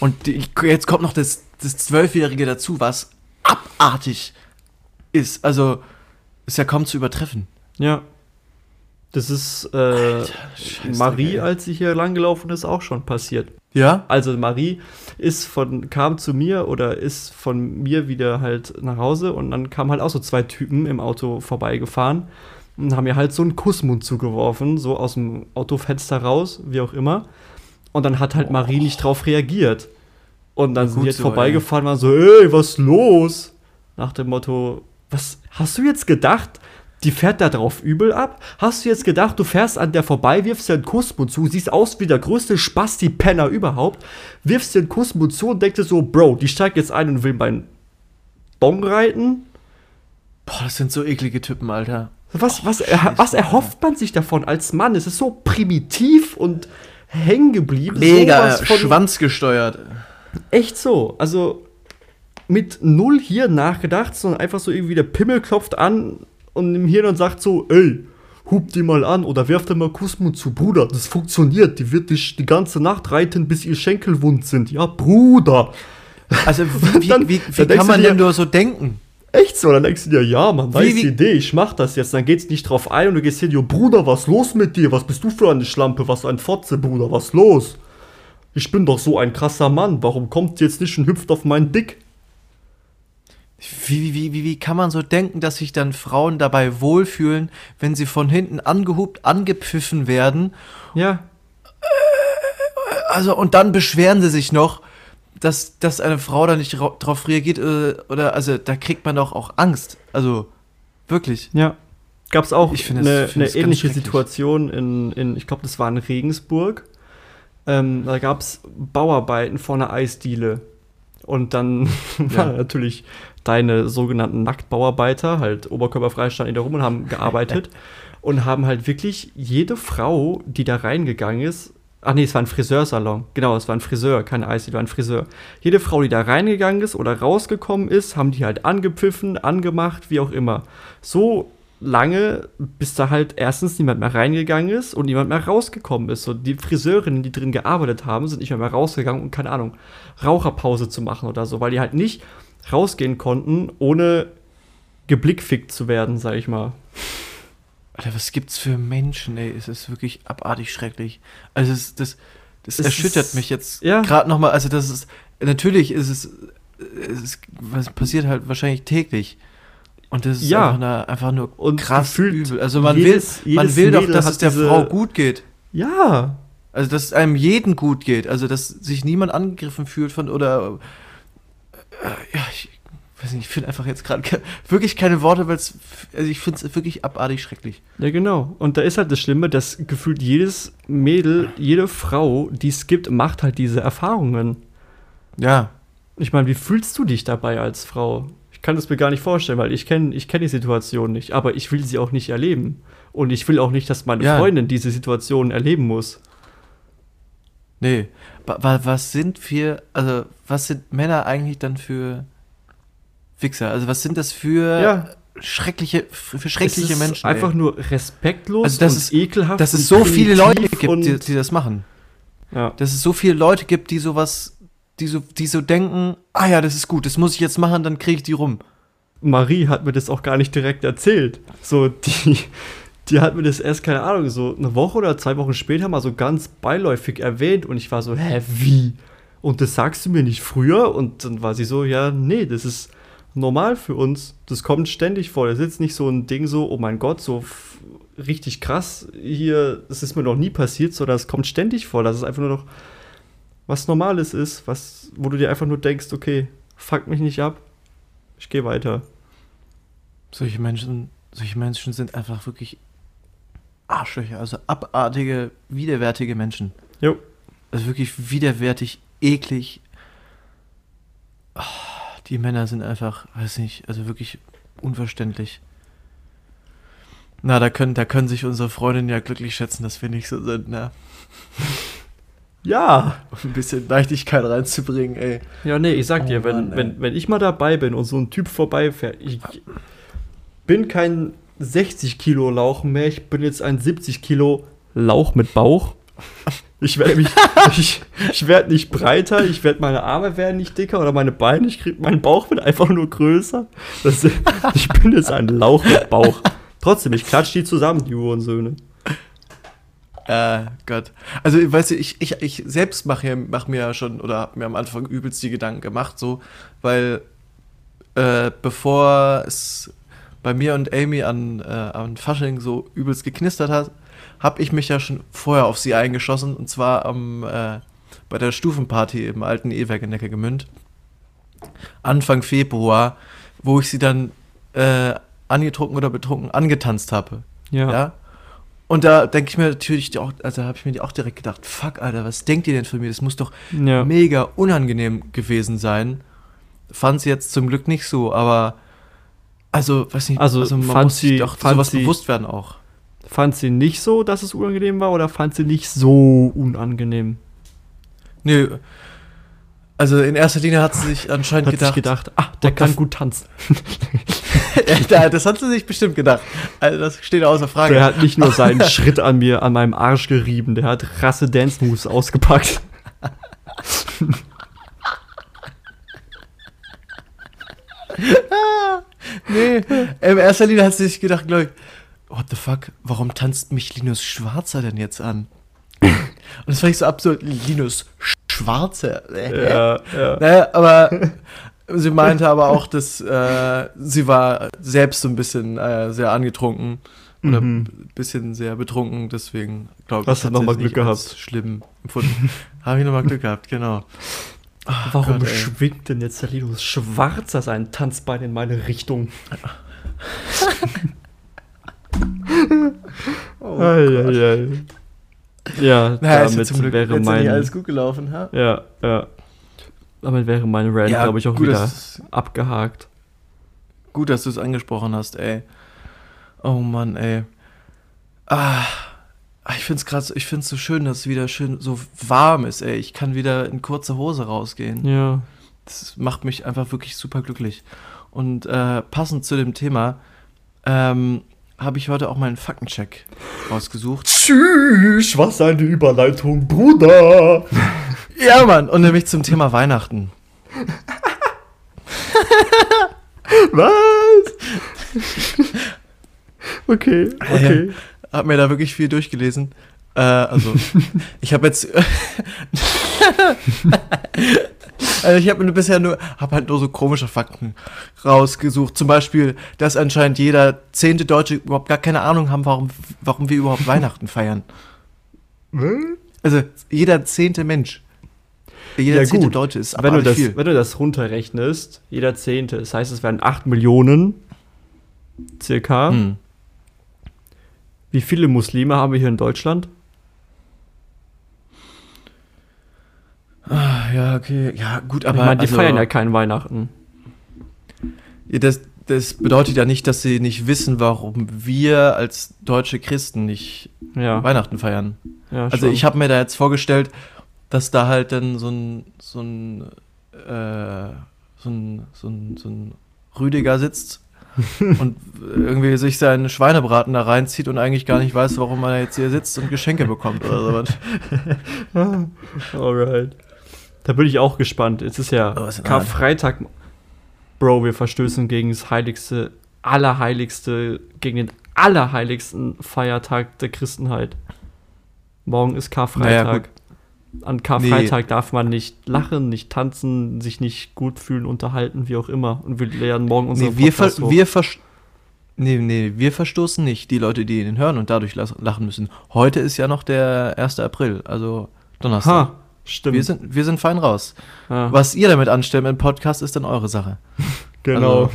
und die, jetzt kommt noch das, das Zwölfjährige dazu, was abartig ist. Also, ist ja kaum zu übertreffen. Ja. Das ist äh, Scheiße, Marie, als sie hier langgelaufen ist, auch schon passiert. Ja? Also Marie ist von, kam zu mir oder ist von mir wieder halt nach Hause und dann kamen halt auch so zwei Typen im Auto vorbeigefahren und haben mir halt so einen Kussmund zugeworfen, so aus dem Autofenster raus, wie auch immer. Und dann hat halt Marie nicht drauf reagiert. Und dann sind Gut die jetzt so, vorbeigefahren, waren so, ey, was los? Nach dem Motto, was hast du jetzt gedacht? Die fährt da drauf übel ab? Hast du jetzt gedacht, du fährst an der vorbei, wirfst dir einen Kussmund zu, siehst aus wie der größte Spasti-Penner überhaupt, wirfst dir einen Kussmund zu und denkst dir so, Bro, die steigt jetzt ein und will meinen Bong reiten? Boah, das sind so eklige Typen, Alter. Was, was, Scheiße, er, was erhofft man sich davon als Mann? Es ist so primitiv und hängen geblieben. von- schwanzgesteuert. Echt so. Also mit null hier nachgedacht, sondern einfach so irgendwie der Pimmel klopft an und im Hirn und sagt so, ey, hub die mal an oder werf dir mal Kussmund zu, Bruder, das funktioniert. Die wird dich die ganze Nacht reiten, bis ihr Schenkel wund sind. Ja, Bruder. Also, wie, Dann- wie, wie kann man dir- denn nur so denken? Echt so, dann denkst du dir, ja, man, weiß die Idee, ich mach das jetzt. Dann geht's nicht drauf ein und du gehst hin, jo, Bruder, was los mit dir? Was bist du für eine Schlampe? Was ein Fotze, Bruder, was los? Ich bin doch so ein krasser Mann. Warum kommt jetzt nicht und hüpft auf meinen Dick? Wie, wie, wie, wie kann man so denken, dass sich dann Frauen dabei wohlfühlen, wenn sie von hinten angehupt, angepfiffen werden? Ja, Also, und dann beschweren sie sich noch, dass, dass eine Frau da nicht ra- drauf reagiert. Äh, oder, also, da kriegt man doch auch Angst. Also, wirklich. Ja. Gab es auch Ich eine, eine ähnliche. Situation in, in ich glaube, das war in Regensburg. Ähm, da gab es Bauarbeiten vor einer Eisdiele. Und dann waren natürlich deine sogenannten Nacktbauarbeiter, halt oberkörperfrei standen da rum und haben gearbeitet und haben halt wirklich jede Frau, die da reingegangen ist, ach nee, es war ein Friseursalon, genau, es war ein Friseur, keine Eisdiele, war ein Friseur. Jede Frau, die da reingegangen ist oder rausgekommen ist, haben die halt angepfiffen, angemacht, wie auch immer. So lange, bis da halt erstens niemand mehr reingegangen ist und niemand mehr rausgekommen ist. So die Friseurinnen, die drin gearbeitet haben, sind nicht mehr, mehr rausgegangen, um keine Ahnung, Raucherpause zu machen oder so, weil die halt nicht rausgehen konnten, ohne geblickfickt zu werden, sag ich mal. Alter, was gibt's für Menschen, ey? Es ist wirklich abartig schrecklich. Also, das, das, das Es erschüttert ist- mich jetzt ja. gerade nochmal. Also, das ist, natürlich ist es, es ist, was passiert halt wahrscheinlich täglich. Und das ist Ja. einfach, nur, einfach nur Und krass übel. Also, man jedes- will, man will doch, dass es der diese- Frau gut geht. Ja, Also, dass es einem jeden gut geht. Also, dass sich niemand angegriffen fühlt von, oder, ja, ich weiß nicht, ich finde einfach jetzt gerade ke wirklich keine Worte, weil es, also ich finde es wirklich abartig schrecklich. Ja, genau. Und da ist halt das Schlimme, dass gefühlt jedes Mädel, jede Frau, die es gibt, macht halt diese Erfahrungen. Ja, Ich meine, wie fühlst du dich dabei als Frau? Ich kann das mir gar nicht vorstellen, weil ich kenne ich kenn die Situation nicht, aber ich will sie auch nicht erleben. Und ich will auch nicht, dass meine Ja. Freundin diese Situation erleben muss. Nee. Wa- wa- Was sind wir, also was sind Männer eigentlich dann für Wichser? Also was sind das für Ja. schreckliche, für schreckliche es ist Menschen? einfach ey? nur respektlos Also das und ist- ekelhaft. dass es so viele Leute gibt, die, die das machen. ja. Dass es so viele Leute gibt, die sowas, die so, die so denken, ah ja, das ist gut, das muss ich jetzt machen, dann kriege ich die rum. Marie hat mir das auch gar nicht direkt erzählt. So, die, die hat mir das erst, keine Ahnung, so eine Woche oder zwei Wochen später mal so ganz beiläufig erwähnt und ich war so, hä, wie? Und das sagst du mir nicht früher? Und dann war sie so, ja, nee, das ist normal für uns. Das kommt ständig vor. Das ist jetzt nicht so ein Ding so, oh mein Gott, so richtig krass hier, das ist mir noch nie passiert, sondern es kommt ständig vor, dass es einfach nur noch was Normales ist, was, wo du dir einfach nur denkst, okay, fuck mich nicht ab, ich gehe weiter. Solche Menschen, solche Menschen sind einfach wirklich Arschlöcher, also abartige, widerwärtige Menschen. Jo. Also wirklich widerwärtig, eklig. Ah, Die Männer sind einfach, weiß nicht, also wirklich unverständlich. Na, da können, da können sich unsere Freundinnen ja glücklich schätzen, dass wir nicht so sind, ne? Ja. Um ein bisschen Leichtigkeit reinzubringen, ey. Ja, nee, ich sag Oh dir, wenn, Mann, wenn, wenn ich mal dabei bin und so ein Typ vorbeifährt, ich bin kein 60 Kilo Lauch mehr, ich bin jetzt ein 70 Kilo Lauch mit Bauch. Ich werde mich, ich, ich werde nicht breiter, ich werde, meine Arme werden nicht dicker oder meine Beine, ich krieg, mein Bauch wird einfach nur größer. Das, ich bin jetzt ein Lauch mit Bauch. Trotzdem, ich klatsch die zusammen, die Uhrensöhne. Äh, Gott. Also, weißt du, ich, ich, ich selbst mache mach mir ja schon, oder habe mir am Anfang übelst die Gedanken gemacht, so, weil äh, bevor es bei mir und Amy an, äh, an Fasching so übelst geknistert hat, habe ich mich ja schon vorher auf sie eingeschossen, und zwar am, äh, bei der Stufenparty im alten E-Werk in Neckargemünd. Anfang Februar, wo ich sie dann äh, angetrunken oder betrunken angetanzt habe. Ja. Ja. Und da denke ich mir natürlich auch, also habe ich mir auch direkt gedacht, fuck, Alter, was denkt ihr denn von mir? Das muss doch Ja. mega unangenehm gewesen sein. Fand sie jetzt zum Glück nicht so, aber also, weiß nicht, Also, man fand muss sich sie- doch fand sowas sie- bewusst werden auch. Fand sie nicht so, dass es unangenehm war oder fand sie nicht so unangenehm? Nö. Also in erster Linie hat sie sich anscheinend Hat gedacht, sich gedacht, ah, der kann gut tanzen. Das hat sie sich bestimmt gedacht. Also das steht außer Frage. Der hat nicht nur seinen Schritt an mir, an meinem Arsch gerieben, der hat Rasse Dance Moves ausgepackt. Nee, in erster Linie hat sie sich gedacht, glaube ich, what the fuck, warum tanzt mich Linus Schwarzer denn jetzt an? Und das fand ich so absurd, Linus Schwarzer. Äh, Ja, ja. Naja, aber sie meinte aber auch, dass äh, sie war selbst so ein bisschen äh, sehr angetrunken oder Mhm. ein bisschen sehr betrunken, deswegen glaube ich, Hast du hat noch sie mal es Glück gehabt. schlimm empfunden. Habe ich nochmal Glück gehabt, genau. Ach Warum Gott, schwingt denn jetzt der Linus Schwarzer sein Tanzbein in meine Richtung? Oh Ei, Gott. ei, ei. Ja, ja damit zum Glück wäre mein. alles gut gelaufen, ha? Ja, ja. Damit wäre mein Rant, glaube ich, auch gut, wieder abgehakt. gut, dass du es angesprochen hast, ey. Oh Mann, ey. Ah, ich finde es gerade, ich finde es so schön, dass es wieder schön so warm ist, ey. Ich kann wieder in kurze Hose rausgehen. Ja. Das macht mich einfach wirklich super glücklich. Und äh, passend zu dem Thema ähm, habe ich heute auch meinen Faktencheck rausgesucht. Tschüss, was eine Überleitung, Bruder. Ja, Mann, und nämlich zum Thema Weihnachten. Was? okay, okay. Hab mir da wirklich viel durchgelesen. Äh, also, ich habe jetzt. also, ich habe mir bisher nur. habe halt nur so komische Fakten rausgesucht. Zum Beispiel, dass anscheinend jeder zehnte Deutsche überhaupt gar keine Ahnung haben, warum, warum wir überhaupt Weihnachten feiern. Also, jeder zehnte Mensch. Jeder Ja, zehnte gut. Deutsche ist Wenn du, das, viel. wenn du das runterrechnest, jeder Zehnte, das heißt, es wären 8 Millionen circa. Hm. Wie viele Muslime haben wir hier in Deutschland? Ah, ja, okay. Ja, gut, Aber ich meine, die also- feiern ja kein Weihnachten. Das, das bedeutet ja nicht, dass sie nicht wissen, warum wir als deutsche Christen nicht Ja. Weihnachten feiern. ja Also ich habe mir da jetzt vorgestellt, dass da halt dann so ein so ein äh, so ein, so ein, so ein Rüdiger sitzt und irgendwie sich seinen Schweinebraten da reinzieht und eigentlich gar nicht weiß, warum er jetzt hier sitzt und Geschenke bekommt oder sowas. Alright. Da bin ich auch gespannt. Es ist ja Oh, Karfreitag. Bro, wir verstößen gegen das heiligste, allerheiligste, gegen den allerheiligsten Feiertag der Christenheit. Morgen ist Naja, Karfreitag. An Karfreitag darf man nicht lachen, nicht tanzen, sich nicht gut fühlen, unterhalten, wie auch immer. Und wir lernen morgen unsere Nee, wir, ver Podcast hoch. wir, nee, nee, wir verstoßen nicht die Leute, die ihn hören und dadurch lachen müssen. Heute ist ja noch der 1. April, also Donnerstag. Ha, stimmt. Wir sind, wir sind fein raus. ja, Was ihr damit anstellt im Podcast, ist dann eure Sache. genau.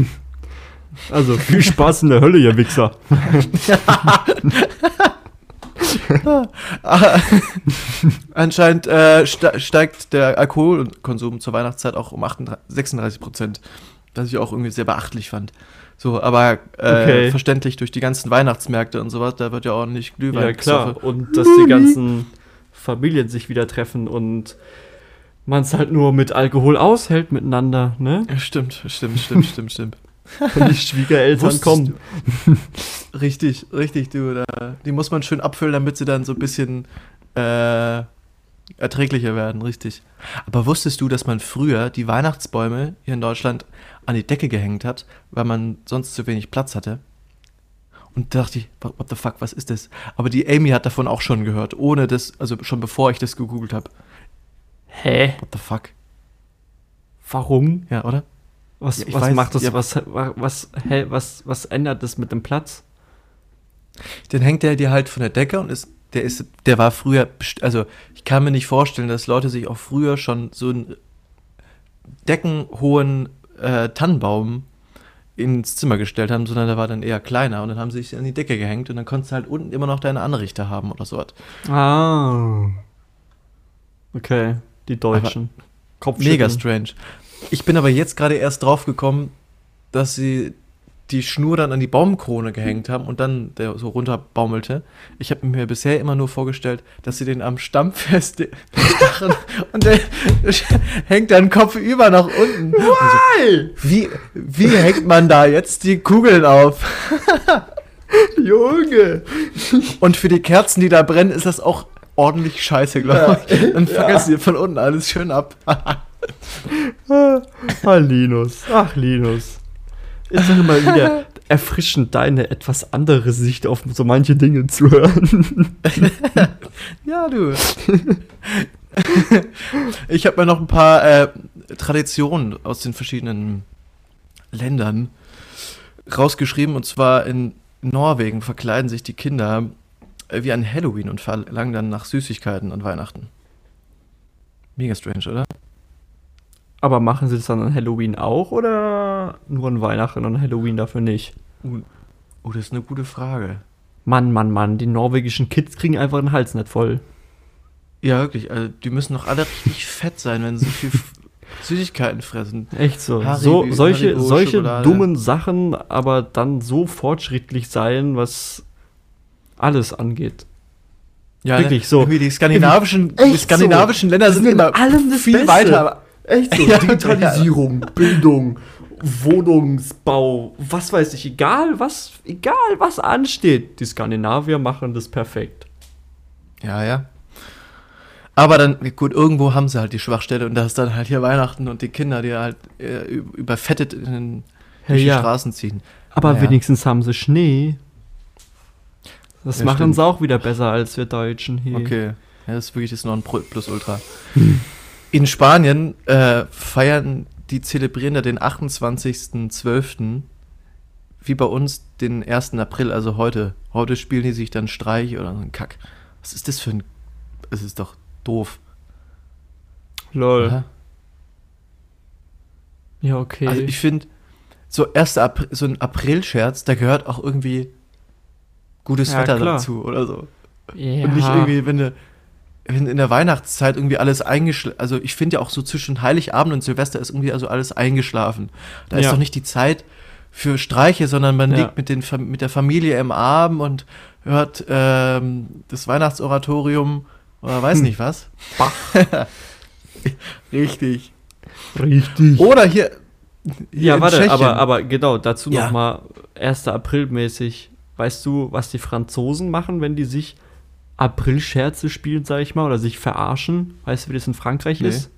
Also, viel Spaß in der Hölle, ihr Wichser. Ah, Anscheinend äh, ste steigt der Alkoholkonsum zur Weihnachtszeit auch um 38, 36 Prozent. Was ich auch irgendwie sehr beachtlich fand. So, aber äh, Okay. verständlich durch die ganzen Weihnachtsmärkte und sowas, da wird ja ordentlich Glühwein Ja, klar. gesoffen. Und dass die ganzen Familien sich wieder treffen und man es halt nur mit Alkohol aushält miteinander, ne? Ja, Stimmt, stimmt, stimmt, stimmt, stimmt. Und die Schwiegereltern kommen. Richtig, richtig, du. Da, die muss man schön abfüllen, damit sie dann so ein bisschen äh, erträglicher werden, richtig. Aber wusstest du, dass man früher die Weihnachtsbäume hier in Deutschland an die Decke gehängt hat, weil man sonst zu wenig Platz hatte? Und da dachte ich, what what the fuck, was ist das? Aber die Amy hat davon auch schon gehört, ohne das, also schon bevor ich das gegoogelt habe. Hä? What the fuck? Warum? Ja, oder? Was, Ja, was weiß, macht das? ja. Was, was, hä, was, was ändert das mit dem Platz? Den hängt der dir halt von der Decke und ist der ist, der war früher, also ich kann mir nicht vorstellen, dass Leute sich auch früher schon so einen deckenhohen äh, Tannenbaum ins Zimmer gestellt haben, sondern der war dann eher kleiner und dann haben sie sich an die Decke gehängt und dann konntest du halt unten immer noch deine Anrichter haben oder sowas. Ah. Okay, die Deutschen. Mega strange. Ich bin aber jetzt gerade erst drauf gekommen, dass sie die Schnur dann an die Baumkrone gehängt haben und dann der so runterbaumelte. Ich habe mir bisher immer nur vorgestellt, dass sie den am Stamm festmachen und der hängt dann kopfüber nach unten. Und So, wie, wie hängt man da jetzt die Kugeln auf? Junge! Und für die Kerzen, die da brennen, ist das auch ordentlich scheiße, glaube ich. Dann fackelst du dir von unten alles schön ab. Ah, Linus. Ach, Linus. Ist doch immer wieder erfrischend, deine etwas andere Sicht auf so manche Dinge zu hören. Ja, du. ich habe mir noch ein paar äh, Traditionen aus den verschiedenen Ländern rausgeschrieben. Und zwar in Norwegen verkleiden sich die Kinder äh, wie an Halloween und verlangen dann nach Süßigkeiten an Weihnachten. Mega strange, oder? Aber machen sie das dann an Halloween auch oder nur an Weihnachten und Halloween dafür nicht? Oh, das ist eine gute Frage. Mann, Mann, Mann, die norwegischen Kids kriegen einfach den Hals nicht voll. Ja, wirklich. Also, die müssen doch alle richtig fett sein, wenn sie so viel Süßigkeiten fressen. Echt so. Haribo- so solche Haribo solche Schokolade. dummen Sachen, aber dann so fortschrittlich sein, was alles angeht. Ja, Wirklich so. Irgendwie die skandinavischen, die skandinavischen Länder sind, immer allem viel Beste. weiter. Echt so. Ja, Digitalisierung, Bildung, Wohnungsbau, was weiß ich, egal was, egal was ansteht. Die Skandinavier machen das perfekt. Ja, ja. Aber dann, gut, irgendwo haben sie halt die Schwachstelle und das ist dann halt hier Weihnachten und die Kinder, die halt äh, überfettet in den, die ja. Straßen ziehen. Aber Ja. wenigstens haben sie Schnee. Das Ja, machen stimmt. sie auch wieder besser als wir Deutschen hier. Okay. Ja, das ist wirklich das Non-Plus-Ultra. In Spanien äh, feiern die zelebrieren da den 28.12. wie bei uns den 1. April, also heute. Heute spielen die sich dann Streich oder so ein Kack. Was ist das für ein. Es ist doch doof. Lol. oder? Ja, okay. Also ich finde, so 1. April, so ein April-Scherz, da gehört auch irgendwie gutes Ja, Wetter klar. dazu oder so. ja. Und nicht irgendwie, wenn du wenn in der Weihnachtszeit irgendwie alles eingeschlafen, also ich finde ja auch so zwischen Heiligabend und Silvester ist irgendwie also alles eingeschlafen. Da ist Ja. doch nicht die Zeit für Streiche, sondern man Ja. liegt mit, den, mit der Familie im Arm und hört ähm, das Weihnachtsoratorium oder weiß Hm. nicht was. Richtig. Richtig. Oder hier. hier Ja, in warte, Tschechien. aber, aber genau, dazu Ja. nochmal 1. April mäßig. Weißt du, was die Franzosen machen, wenn die sich April-Scherze spielen, sag ich mal, oder sich verarschen? Weißt du, wie das in Frankreich Nee. ist?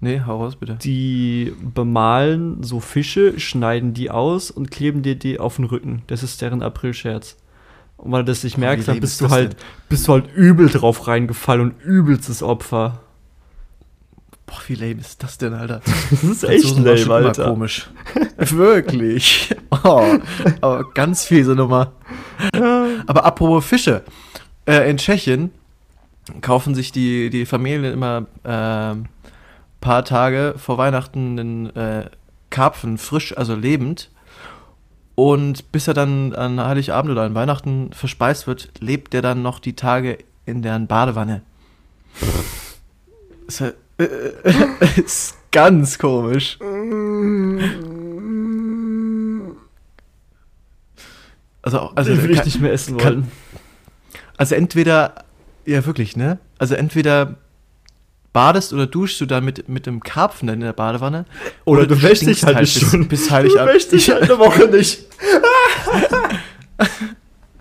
Nee, hau raus bitte. Die bemalen so Fische, schneiden die aus und kleben dir die auf den Rücken. Das ist deren April-Scherz. Und weil du das nicht Oh, merkst, dann bist ist du halt, bist du halt übel drauf reingefallen und übelstes Opfer. Boah, wie lame ist das denn, Alter? Das ist echt waren lame, schon immer Alter. komisch. Wirklich. Oh, aber ganz fiese Nummer. Aber apropos Fische. Äh, in Tschechien kaufen sich die, die Familien immer ähm, paar Tage vor Weihnachten einen äh, Karpfen frisch, also lebend. Und bis er dann an Heiligabend oder an Weihnachten verspeist wird, lebt der dann noch die Tage in deren Badewanne. Ist, äh, äh, ist ganz komisch. Also, also, Also will ich nicht mehr essen kann- wollen. Also entweder, ja wirklich, ne? Also entweder badest oder duschst du dann mit, mit dem Karpfen dann in der Badewanne. Oder du wäschst dich halt eine bis, Stunde. bis Du Heiligabend. wäschst dich halt eine Woche nicht.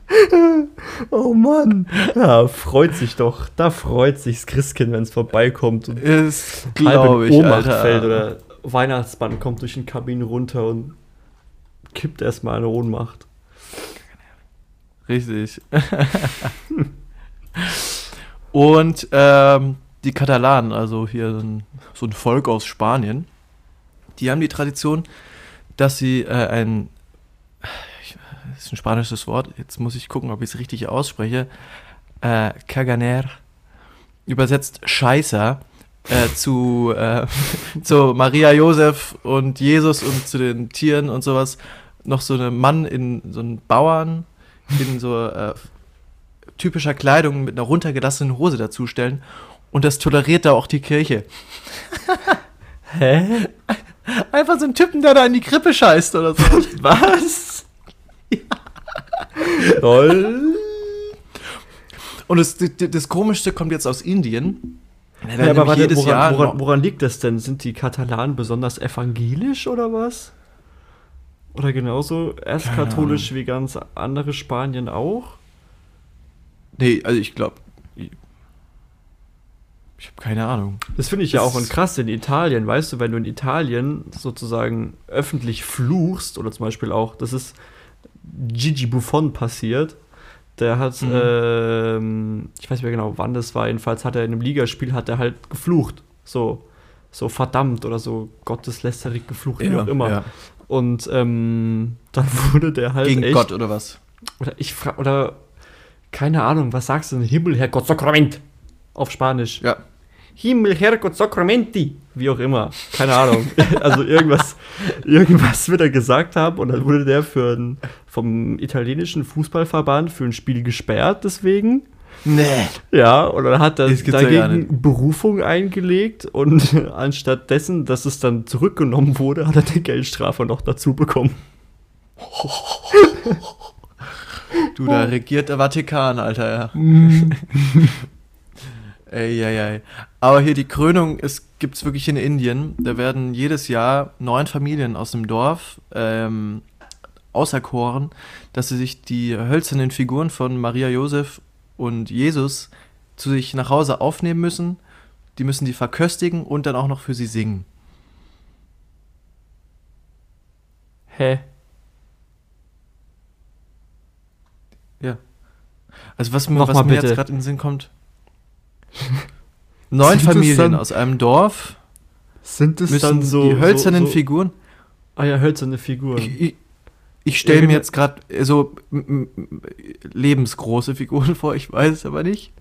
oh Mann. Ja, freut sich doch. Da freut sich das Christkind, wenn es vorbeikommt und Ist, halb glaube ich, Ohnmacht Alter. fällt oder Weihnachtsmann kommt durch den Kabinen runter und kippt erstmal eine Ohnmacht. Richtig. Und ähm, die Katalanen, also hier so ein, Volk aus Spanien, die haben die Tradition, dass sie äh, ein, das ist ein spanisches Wort, jetzt muss ich gucken, ob ich es richtig ausspreche, äh, Kaganer, übersetzt Scheißer, äh, zu, äh, zu Maria Josef und Jesus und zu den Tieren und sowas noch so einen Mann in so einen Bauern in so äh, typischer Kleidung mit einer runtergelassenen Hose dazustellen und das toleriert da auch die Kirche. Hä? Einfach so ein Typen, der da in die Krippe scheißt oder so. Was? Lol. Und das, das, das Komischste kommt jetzt aus Indien. Ja, aber warte, jedes woran, Jahr woran, woran liegt das denn? Sind die Katalanen besonders evangelisch oder was? Oder genauso erstkatholisch wie ganz andere Spanien auch? Nee, also ich glaube. Ich, ich habe keine Ahnung. Das finde ich ja Das auch ist- krass in Italien, weißt du, wenn du in Italien sozusagen öffentlich fluchst, oder zum Beispiel auch, das ist Gigi Buffon passiert, der hat, Mhm. ähm, ich weiß nicht mehr genau, wann das war, jedenfalls hat er in einem Ligaspiel, hat er halt geflucht, so, so verdammt oder so gotteslästerig geflucht, wie auch immer. ja. Und ähm, dann wurde der halt Gegen echt, Gott oder was? oder ich frage, oder keine Ahnung, was sagst du denn? Himmel, Herrgott, Sakrament auf Spanisch. Ja. Himmel, Herrgott, Sacramenti. Wie auch immer. Keine Ahnung. also irgendwas, irgendwas wird er gesagt haben und dann wurde der für ein, vom italienischen Fußballverband für ein Spiel gesperrt deswegen. Nee. Ja, und dann hat er ja dagegen Berufung eingelegt und anstatt dessen, dass es dann zurückgenommen wurde, hat er eine Geldstrafe noch dazu bekommen. Du, da regiert der Vatikan, Alter, ja. ey, ey, ey. Aber hier die Krönung ist, gibt's wirklich in Indien. Da werden jedes Jahr neun Familien aus dem Dorf ähm, auserkoren, dass sie sich die hölzernen Figuren von Maria Josef und Jesus zu sich nach Hause aufnehmen müssen. Die müssen die verköstigen und dann auch noch für sie singen. Hä? Ja. Also was mir, was mir jetzt gerade in den Sinn kommt. Neun Familien dann- aus einem Dorf Sind es dann so. die hölzernen so, so, Figuren. Ah ja, hölzerne Figuren. Ich, ich, ich stelle mir genau. jetzt gerade so m- m- lebensgroße Figuren vor, ich weiß es aber nicht.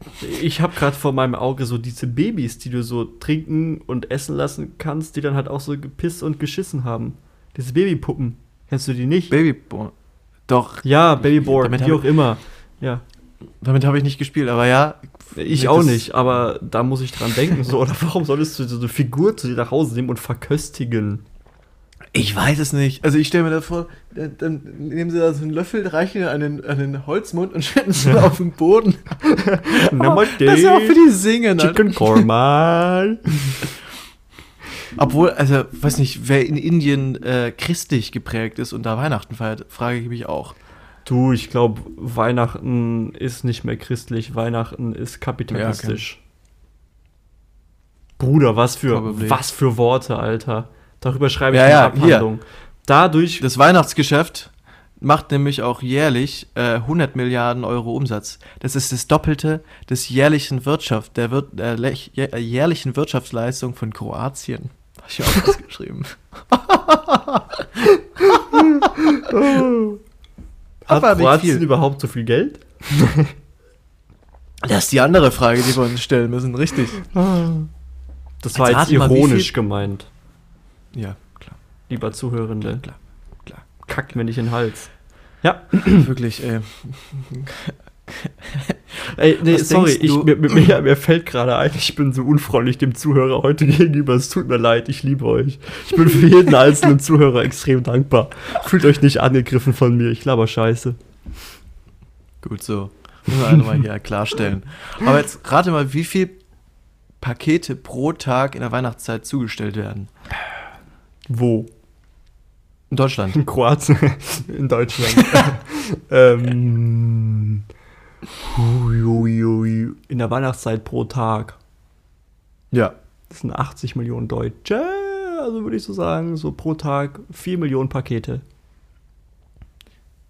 Ich habe gerade vor meinem Auge so diese Babys, die du so trinken und essen lassen kannst, die dann halt auch so gepisst und geschissen haben. Diese Babypuppen. Kennst du die nicht? Babyborn. Doch, ja, Babyborn, Damit wie auch immer. Ja. damit habe ich nicht gespielt, aber ja. Ich auch nicht, aber da muss ich dran denken. So, oder warum solltest du so eine Figur zu dir nach Hause nehmen und verköstigen? Ich weiß es nicht. Also ich stelle mir da vor, dann, dann nehmen sie da so einen Löffel, reichen ihn an den, an den Holzmund und schütten es auf den Boden. Namaste. das ist ja auch für die Singen. Alter. Chicken Korma. Obwohl, also, weiß nicht, wer in Indien äh, christlich geprägt ist und da Weihnachten feiert, frage ich mich auch. Du, ich glaube, Weihnachten ist nicht mehr christlich, Weihnachten ist kapitalistisch. Bruder, was für, Probably. was für Worte, Alter. Darüber schreibe ich Ja, eine ja, Abhandlung. Dadurch, Das Weihnachtsgeschäft macht nämlich auch jährlich äh, 100 Milliarden Euro Umsatz. Das ist das Doppelte des jährlichen Wirtschaft, der, Wir jä- äh, jährlichen Wirtschaftsleistung von Kroatien. Habe ich auch ausgeschrieben. hat aber Kroatien überhaupt so viel Geld? Das ist die andere Frage, die wir uns stellen müssen, richtig. Das war Jetzt jetzt mal, ironisch gemeint, Ja, klar, lieber Zuhörende. klar, klar. Kackt mir nicht in den Hals. Ja, Wirklich, ey. ey, nee, Was sorry, ich, mir, mir, mir, fällt gerade ein, ich bin so unfreundlich dem Zuhörer heute gegenüber. Es tut mir leid, ich liebe euch. Ich bin für jeden einzelnen Zuhörer extrem dankbar. Fühlt euch nicht angegriffen von mir, ich laber Scheiße. Gut so. Müssen wir einmal hier klarstellen. Aber jetzt rate mal, wie viel Pakete pro Tag in der Weihnachtszeit zugestellt werden. Wo? In Deutschland. In Kroatien, in Deutschland. ähm, in der Weihnachtszeit pro Tag. Ja. Das sind 80 Millionen Deutsche. Also würde ich so sagen, so pro Tag 4 Millionen Pakete.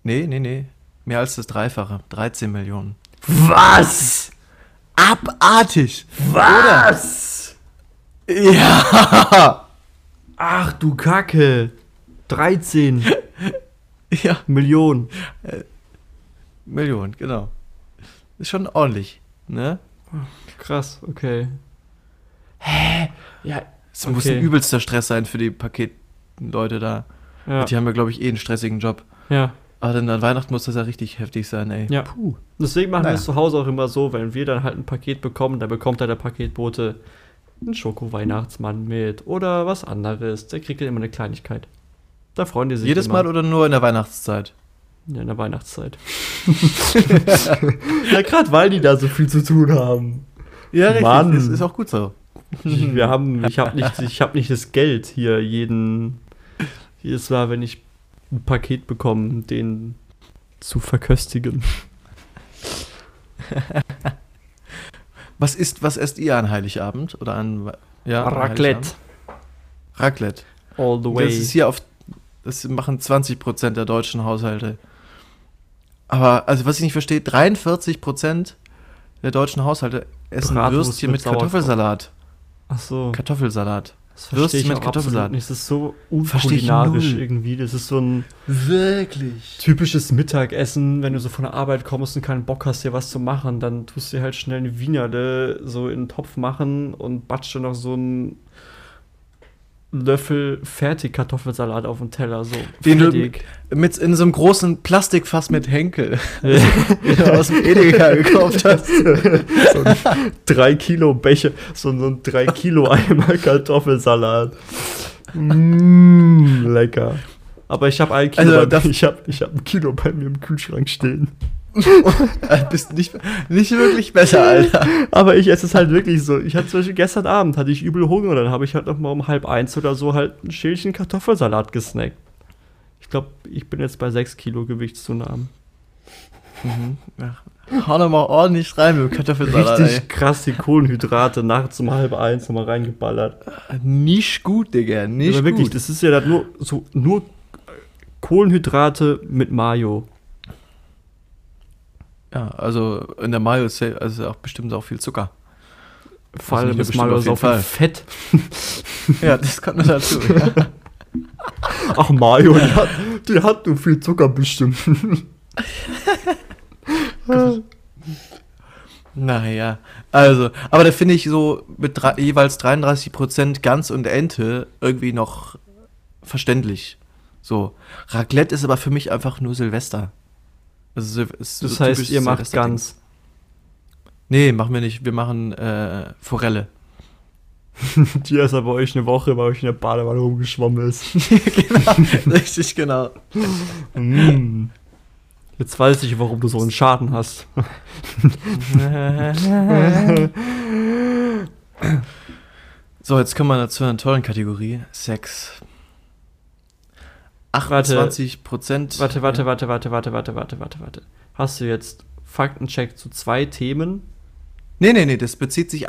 Nee, nee, nee. Mehr als das Dreifache. 13 Millionen. Was? Abartig! Was? Ja! Ach du Kacke. 13 Ja, Millionen. Millionen, genau. Ist schon ordentlich, ne? Krass, okay. Hä? Ja, Es muss Okay. ein übelster Stress sein für die Paketleute da. ja, Die haben ja, glaube ich, eh einen stressigen Job. ja. Aber dann an Weihnachten muss das ja richtig heftig sein, ey. Ja. Puh. Deswegen machen wir Naja. es zu Hause auch immer so, wenn wir dann halt ein Paket bekommen, dann bekommt dann der Paketbote einen Schoko-Weihnachtsmann mit oder was anderes. Der kriegt dann immer eine Kleinigkeit. Da freuen die sich Jedes immer. Mal oder nur in der Weihnachtszeit? Ja, in der Weihnachtszeit. ja, gerade weil die da so viel zu tun haben. Ja, richtig. Mann. Das ist auch gut so. Wir haben, ich habe nicht, ich habe nicht das Geld hier jeden, jedes Mal, wenn ich ein Paket bekomme, den zu verköstigen. Was ist, was esst ihr an Heiligabend? Oder an, ja, an Raclette. Heiligabend? Raclette. All the way. Das ist hier auf, das machen 20% der deutschen Haushalte. Aber, also was ich nicht verstehe, 43% der deutschen Haushalte essen Bratwurst Würstchen mit mit Kartoffelsalat. Ach so. Kartoffelsalat. Das verstehe Würstchen ich mit Kartoffelsalat. Das ist so unkulinarisch irgendwie. Das ist so ein Wirklich? typisches Mittagessen, wenn du so von der Arbeit kommst und keinen Bock hast, dir was zu machen, dann tust du dir halt schnell eine Wienerle so in den Topf machen und batscht dann noch so einen Löffel Fertigkartoffelsalat auf den Teller, so Den du- fertig. Mit in so einem großen Plastikfass mit Henkel, Ja. aus dem Edeka gekauft hast. so ein 3 Kilo Becher, so ein- so ein 3 Kilo Eimer Kartoffelsalat. Mm, lecker. Aber ich habe ein Kilo, Also, bei, ich habe ich hab ein Kilo bei mir im Kühlschrank stehen. Äh, Bist nicht, nicht wirklich besser, Alter. Aber ich esse es halt wirklich so. Ich hatte zum Beispiel gestern Abend hatte ich übel Hunger und dann habe ich halt noch mal um halb eins oder so halt ein Schälchen Kartoffelsalat gesnackt. Ich glaube, ich bin jetzt bei 6 Kilo Gewichtszunahmen. Ja. Hau noch mal ordentlich rein mit Kartoffelsalat, Richtig krass die Kohlenhydrate nachts um halb eins nochmal reingeballert. ey. Nicht gut, Digga, nicht Aber wirklich, gut. das ist ja nur so nur Kohlenhydrate mit Mayo. Ja, also in der Mayo ist ja also auch bestimmt auch viel Zucker. Vor Also allem ist Mayo so viel Fett. Ja, das kommt noch dazu. ja. Ach, Mayo, die hat, die hat nur viel Zucker bestimmt. Naja, also, aber da finde ich so mit drei, jeweils 33% Gans und Ente irgendwie noch verständlich. So, Raclette ist aber für mich einfach nur Silvester. Also, ist Das so heißt, ihr macht ganz. Nee, machen wir nicht. Wir machen äh, Forelle. Die ist aber euch eine Woche, weil euch in der Badewanne rumgeschwommen ist. genau, richtig genau. Mm. Jetzt weiß ich, warum du so einen Schaden hast. so, jetzt kommen wir zu einer tollen Kategorie. Sex. 28 Prozent. Warte, warte, warte, warte, warte, warte, warte, warte, warte. Hast du jetzt Faktencheck zu zwei Themen? Nee, nee, nee, das bezieht sich.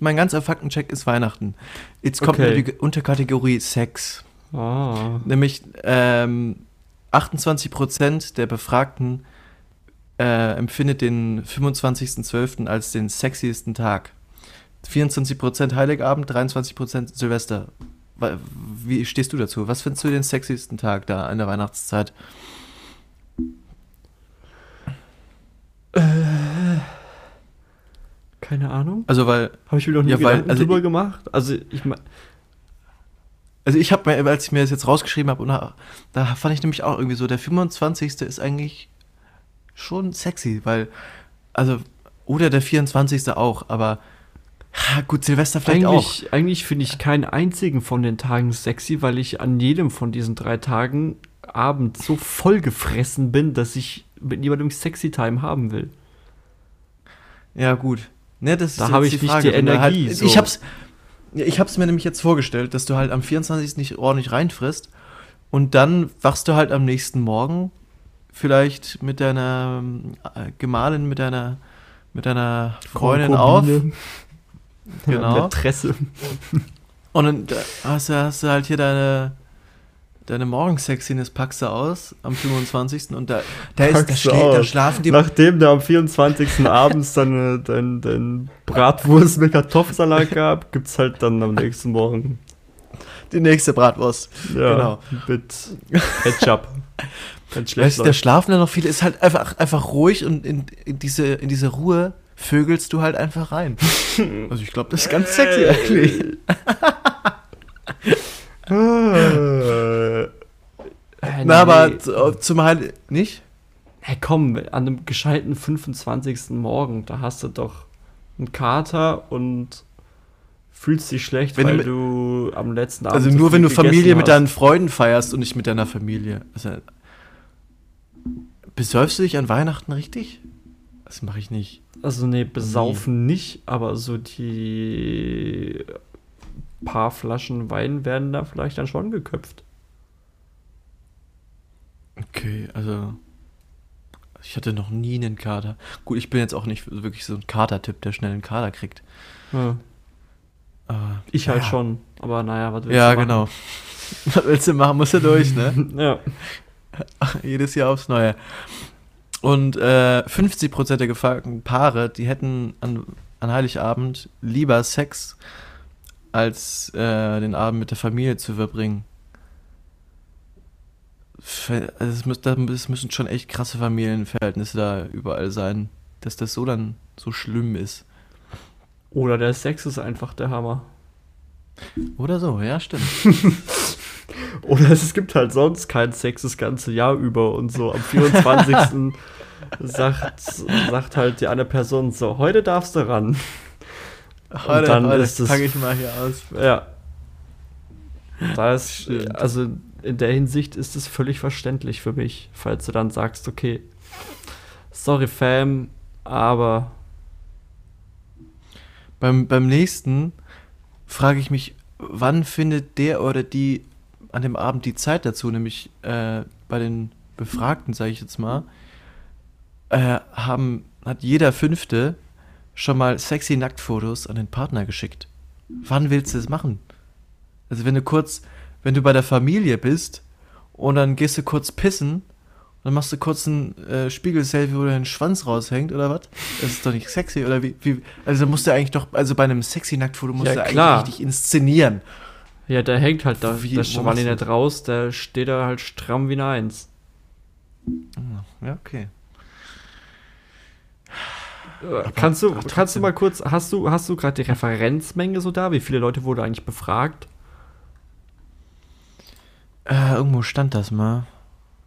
Mein ganzer Faktencheck ist Weihnachten. Jetzt kommt Okay. die Unterkategorie Sex. Ah. Nämlich ähm, 28% der Befragten äh, empfindet den 25.12. als den sexiesten Tag. 24% Heiligabend, 23% Silvester. Wie stehst du dazu? Was findest du den sexiesten Tag da in der Weihnachtszeit? Keine Ahnung. Also, weil Habe ich mir noch nie Ja, weil- Gedanken also drüber gemacht. Also ich mein, Also ich habe mir, als ich mir das jetzt rausgeschrieben habe, da, da fand ich nämlich auch irgendwie so, der 25. ist eigentlich schon sexy, weil, also, oder der 24. auch, aber ha, gut, Silvester vielleicht auch. eigentlich, eigentlich finde ich keinen einzigen von den Tagen sexy, weil ich an jedem von diesen drei Tagen abends so vollgefressen bin, dass ich mit niemandem sexy Time haben will. Ja, gut. Ne, das Da habe ich nicht die wenn du Energie, Halt, so. Ich hab's, ich hab's mir nämlich jetzt vorgestellt, dass du halt am 24. nicht ordentlich reinfrisst und dann wachst du halt am nächsten Morgen vielleicht mit deiner ähm, äh, Gemahlin, mit deiner, mit deiner Freundin auf. Genau. Mätresse. Und dann da hast du, hast du halt hier deine, deine Morgensexiness packst du aus am 25. Und da, da, ist, da, schla da schlafen die. Nachdem du am 24. abends dann dein, dein Bratwurst mit Kartoffelsalat gab, gibt's halt dann am nächsten Morgen Die nächste Bratwurst. ja, Genau. mit Ketchup. Wenn schlecht Weißt der schlafen dann noch viele, ist halt einfach, einfach ruhig und in, in, diese, in diese Ruhe vögelst du halt einfach rein. Also ich glaube, das ist ganz sexy eigentlich. Äh, Na, aber zu- zum Heil nicht? Hey, komm, an einem gescheiten 25. Morgen, da hast du doch einen Kater und fühlst dich schlecht, Wenn du weil mit- du am letzten Abend Also nur wenn du Familie mit hast. deinen Freunden feierst und nicht mit deiner Familie. Also, besäufst du dich an Weihnachten richtig? Das mache ich nicht. Also nee, besaufen nicht, aber so die paar Flaschen Wein werden da vielleicht dann schon geköpft. Okay, also ich hatte noch nie einen Kater. Gut, ich bin jetzt auch nicht wirklich so ein Kater-Tipp, der schnell einen Kater kriegt. Ja, Aber, ich halt ja. schon, aber naja, was willst Ja, du machen? genau. Was willst du machen? Musst du durch, ne? Ja. Jedes Jahr aufs Neue. Und äh, 50% der gefragten Paare, die hätten an, an Heiligabend lieber Sex, als äh, den Abend mit der Familie zu verbringen. Also es müssen schon echt krasse Familienverhältnisse da überall sein, dass das so dann so schlimm ist. Oder der Sex ist einfach der Hammer. Oder so, ja, stimmt. Oder es gibt halt sonst keinen Sex das ganze Jahr über und so am 24. sagt, sagt halt die eine Person so, heute darfst du ran. Heute, dann heute ist fange ich mal hier aus. Ja. Da ist, Stimmt. also in der Hinsicht ist es völlig verständlich für mich, falls du dann sagst, okay, sorry Fam, aber Beim, beim nächsten frage ich mich, wann findet der oder die an dem Abend die Zeit dazu, nämlich äh, bei den Befragten, sage ich jetzt mal, äh, haben, hat jeder Fünfte schon mal sexy Nacktfotos an den Partner geschickt. Wann willst du das machen? Also wenn du kurz, wenn du bei der Familie bist und dann gehst du kurz pissen und dann machst du kurz ein äh, Spiegel-Selfie, wo dein Schwanz raushängt oder was? Das ist doch nicht sexy oder wie, wie also musst du eigentlich doch, also bei einem sexy Nacktfoto musst Ja, du eigentlich klar. richtig inszenieren. Ja, der hängt halt da, Wie- der du nicht raus, der steht da halt stramm wie eine Eins. Ja, okay. Äh, kannst du, aber kannst du mal kurz, hast du, hast du gerade die Referenzmenge so da? Wie viele Leute wurde eigentlich befragt? Äh, irgendwo stand das mal.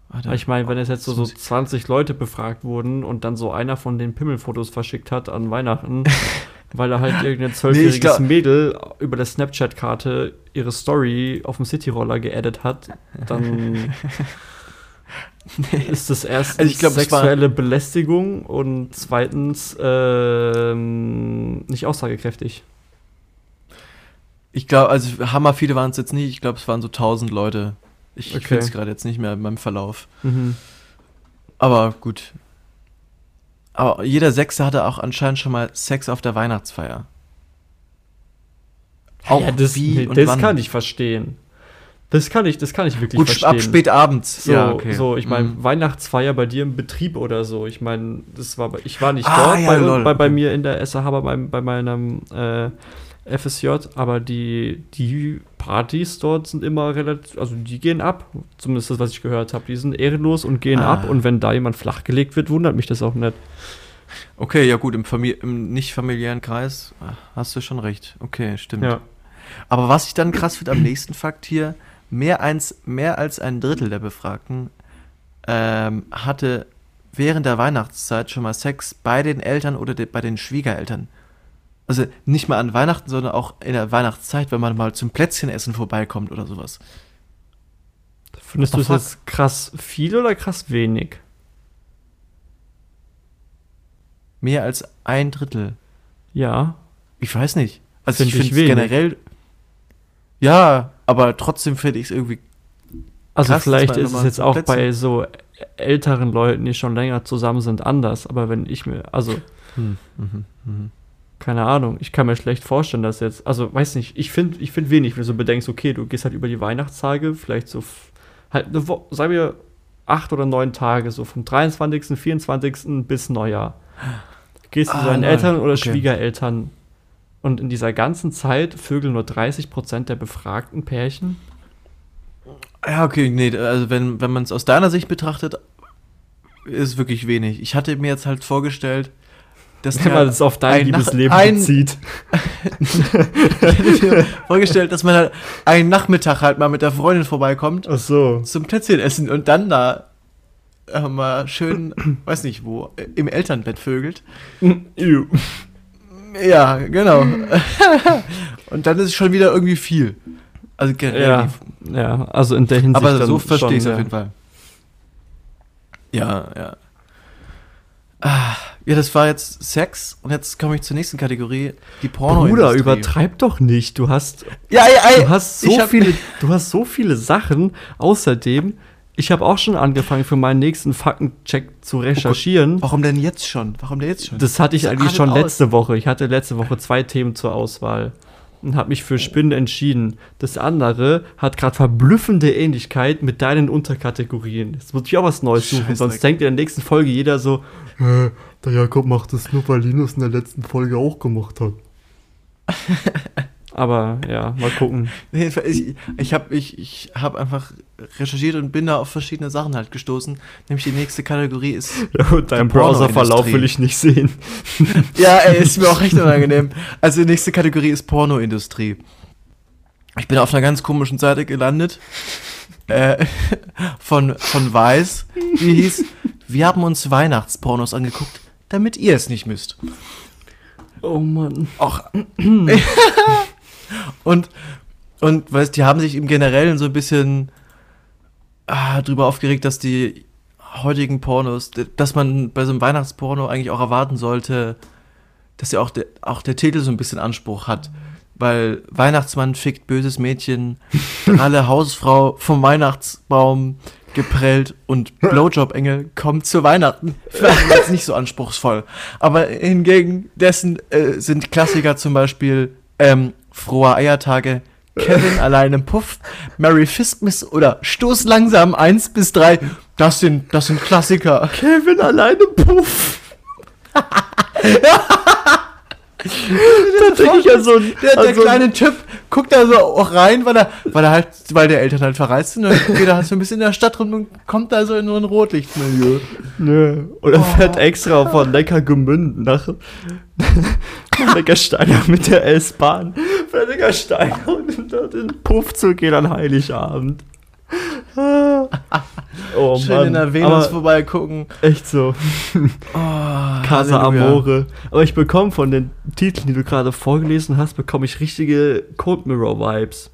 Warte. Ich meine, wenn es jetzt so, so muss ich- 20 Leute befragt wurden und dann so einer von den Pimmelfotos verschickt hat an Weihnachten, weil er halt irgendein zwölfjähriges glaub- Mädel über der Snapchat-Karte ihre Story auf dem Cityroller geaddet hat, dann ist das erstens Also glaub, sexuelle Belästigung und zweitens ähm, nicht aussagekräftig. Ich glaube, also hammer viele waren es jetzt nicht. Ich glaube, es waren so 1000 Leute. Ich Okay. finde es gerade jetzt nicht mehr in meinem Verlauf. Mhm. Aber gut. Aber jeder Sechste hatte auch anscheinend schon mal Sex auf der Weihnachtsfeier. Auch ja, das, wie und das wann. kann ich verstehen. Das kann ich, das kann ich wirklich Gut, verstehen. ab spät abends. So, so ich meine, Mhm. Weihnachtsfeier bei dir im Betrieb oder so. Ich meine, das war, ich war nicht Ah, dort ja, bei, bei, bei mir in der SAH, bei, bei meinem äh, FSJ, aber die, die Partys dort sind immer relativ, also die gehen ab. Zumindest das, was ich gehört habe. Die sind ehrenlos und gehen Ah. ab. Und wenn da jemand flachgelegt wird, wundert mich das auch nicht. Okay, ja gut, im, Famili im nicht familiären Kreis ah, hast du schon recht. Okay, stimmt. Ja. Aber was ich dann krass finde am nächsten Fakt hier, mehr, eins, mehr als ein Drittel der Befragten ähm, hatte während der Weihnachtszeit schon mal Sex bei den Eltern oder de bei den Schwiegereltern. Also nicht mal an Weihnachten, sondern auch in der Weihnachtszeit, wenn man mal zum Plätzchenessen vorbeikommt oder sowas. Findest du es jetzt krass viel oder krass wenig? Mehr als ein Drittel. Ja. Ich weiß nicht. Also Find ich finde wenig. generell. Ja, aber trotzdem finde ich es irgendwie. Also Krass, vielleicht ist es jetzt auch bei so älteren Leuten, die schon länger zusammen sind, anders. Aber wenn ich mir, also Hm, mhm, mhm. Keine Ahnung, ich kann mir schlecht vorstellen, dass jetzt, also weiß nicht, ich finde ich find wenig, wenn du so bedenkst, okay, du gehst halt über die Weihnachtstage, vielleicht so, halt eine Woche, sagen wir acht oder neun Tage, so vom 23., 24. bis Neujahr. Gehst du Ah, zu deinen lol, Eltern oder okay. Schwiegereltern und in dieser ganzen Zeit vögeln nur 30% der befragten Pärchen? Ja, okay, nee, also wenn, wenn man es aus deiner Sicht betrachtet, ist wirklich wenig. Ich hatte mir jetzt halt vorgestellt, dass Wenn man es auf dein ein Nach- Liebesleben ein- bezieht. ich hatte mir vorgestellt, dass man halt einen Nachmittag halt mal mit der Freundin vorbeikommt Ach so. zum Plätzchen essen und dann da äh, mal schön, weiß nicht wo, im Elternbett vögelt. Ja, genau. und dann ist es schon wieder irgendwie viel. Also. Ja, ja, also in der Hinsicht. Aber so verstehe ich es schon, auf ja. jeden Fall. Ja, ja. Ah, ja, das war jetzt Sex und jetzt komme ich zur nächsten Kategorie, die porno Bruder, übertreib doch nicht. Du hast, Ja, ja, ja. du hast so viele, du hast so viele Sachen. Außerdem, ich habe auch schon angefangen, für meinen nächsten Faktencheck zu recherchieren. Warum denn jetzt schon? Warum denn jetzt schon? Das hatte ich Das eigentlich schon aus. letzte Woche. Ich hatte letzte Woche zwei Themen zur Auswahl und habe mich für Spinnen entschieden. Das andere hat gerade verblüffende Ähnlichkeit mit deinen Unterkategorien. Jetzt muss ich auch was Neues suchen, Scheißdreck. sonst denkt in der nächsten Folge jeder so, Äh, der Jakob macht das nur, weil Linus in der letzten Folge auch gemacht hat. aber ja, mal gucken. Ich, ich habe ich, ich hab einfach recherchiert und bin da auf verschiedene Sachen halt gestoßen. Nämlich die nächste Kategorie ist. Ja, Die Browserverlauf Pornoindustrie. will ich nicht sehen. Ja, ey, ist mir auch recht unangenehm. Also die nächste Kategorie ist Pornoindustrie. Ich bin auf einer ganz komischen Seite gelandet. Äh, von, von Weiß, die hieß, wir haben uns Weihnachtspornos angeguckt, damit ihr es nicht müsst. Oh Mann. Och. und, und weißt, die haben sich im Generellen so ein bisschen ah, drüber aufgeregt, dass die heutigen Pornos, dass man bei so einem Weihnachtsporno eigentlich auch erwarten sollte, dass ja auch, der auch der Titel so ein bisschen Anspruch hat. Weil Weihnachtsmann fickt böses Mädchen, alle Hausfrau vom Weihnachtsbaum geprellt und Blowjob-Engel kommt zu Weihnachten. Vielleicht jetzt nicht so anspruchsvoll. Aber hingegen dessen äh, sind Klassiker zum Beispiel ähm, Frohe Eiertage, Kevin allein im Puff, Mary Fistmiss oder Stoß langsam 1 bis 3. Das sind, das sind Klassiker. Kevin alleine Puff. da denke ich ja so ein, Der, der an so ein- kleine Typ guckt da so auch rein, weil er, weil er halt, weil der Eltern halt verreist sind und geht er halt so ein bisschen in der Stadt rum und kommt da so in so ein Rotlichtmilieu. Nö. Oder fährt extra von Neckargemünd nach nach Neckarsteiner mit der S-Bahn. Für Neckarsteiner und dort in den Puff zu gehen an Heiligabend. Oh Schön Mann. in der Venus aber vorbeigucken. echt so. Oh, Casa Halleluja. Amore. Aber ich bekomme von den Titeln, die du gerade vorgelesen hast, bekomme ich richtige Cold Mirror Vibes.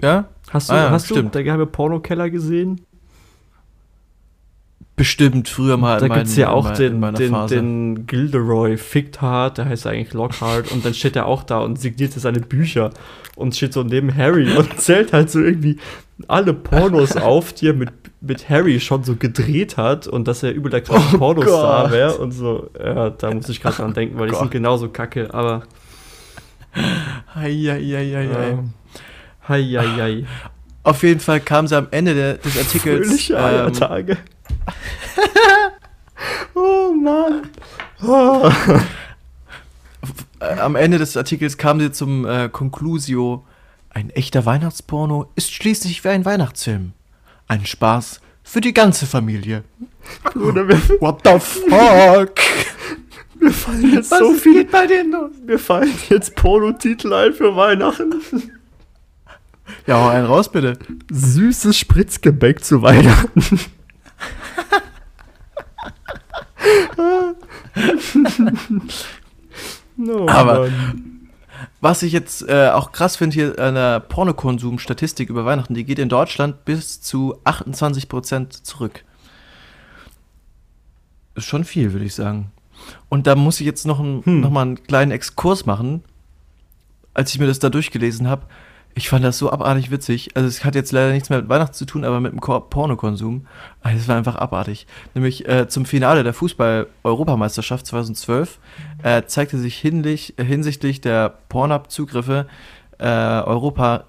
Ja? Hast du, Ah ja, hast du der geheime Pornokeller gesehen? Bestimmt früher mal Da gibt es ja auch den, den, Phase. den Gilderoy fickt hart, der heißt eigentlich Lockhart und dann steht er auch da und signiert seine Bücher und steht so neben Harry und zählt halt so irgendwie alle Pornos auf, die er mit, mit Harry schon so gedreht hat und dass er übel der krasse Oh Pornostar wäre und so. Ja, da muss ich gerade dran denken, weil die Gott. sind genauso kacke, aber Eieieiei. ähm, hei, hei, hei. Auf jeden Fall kam sie am Ende der, des Artikels. Fröhliche ähm, Eiertage. oh Mann. Oh. am Ende des Artikels kam sie zum äh, Conclusio. Ein echter Weihnachtsporno ist schließlich wie ein Weihnachtsfilm. Ein Spaß für die ganze Familie. Bruder, mir, What the fuck? mir fallen jetzt Was so viele geht bei denen los? Mir fallen jetzt Pornotitel ein für Weihnachten. Ja, hau einen raus bitte. Süßes Spritzgebäck zu Weihnachten. no, Aber- Mann. Was ich jetzt äh, auch krass finde hier an der Pornokonsum-Statistik über Weihnachten, die geht in Deutschland bis zu 28% zurück. Ist schon viel, würde ich sagen. Und da muss ich jetzt noch, ein, Hm. noch mal einen kleinen Exkurs machen. Als ich mir das da durchgelesen habe, ich fand das so abartig witzig. Also es hat jetzt leider nichts mehr mit Weihnachten zu tun, aber mit dem Ko- Pornokonsum. Also es war einfach abartig. Nämlich äh, zum Finale der Fußball-Europameisterschaft 2012 äh, zeigte sich hinlich, hinsichtlich der Pornhub-Zugriffe äh, Europa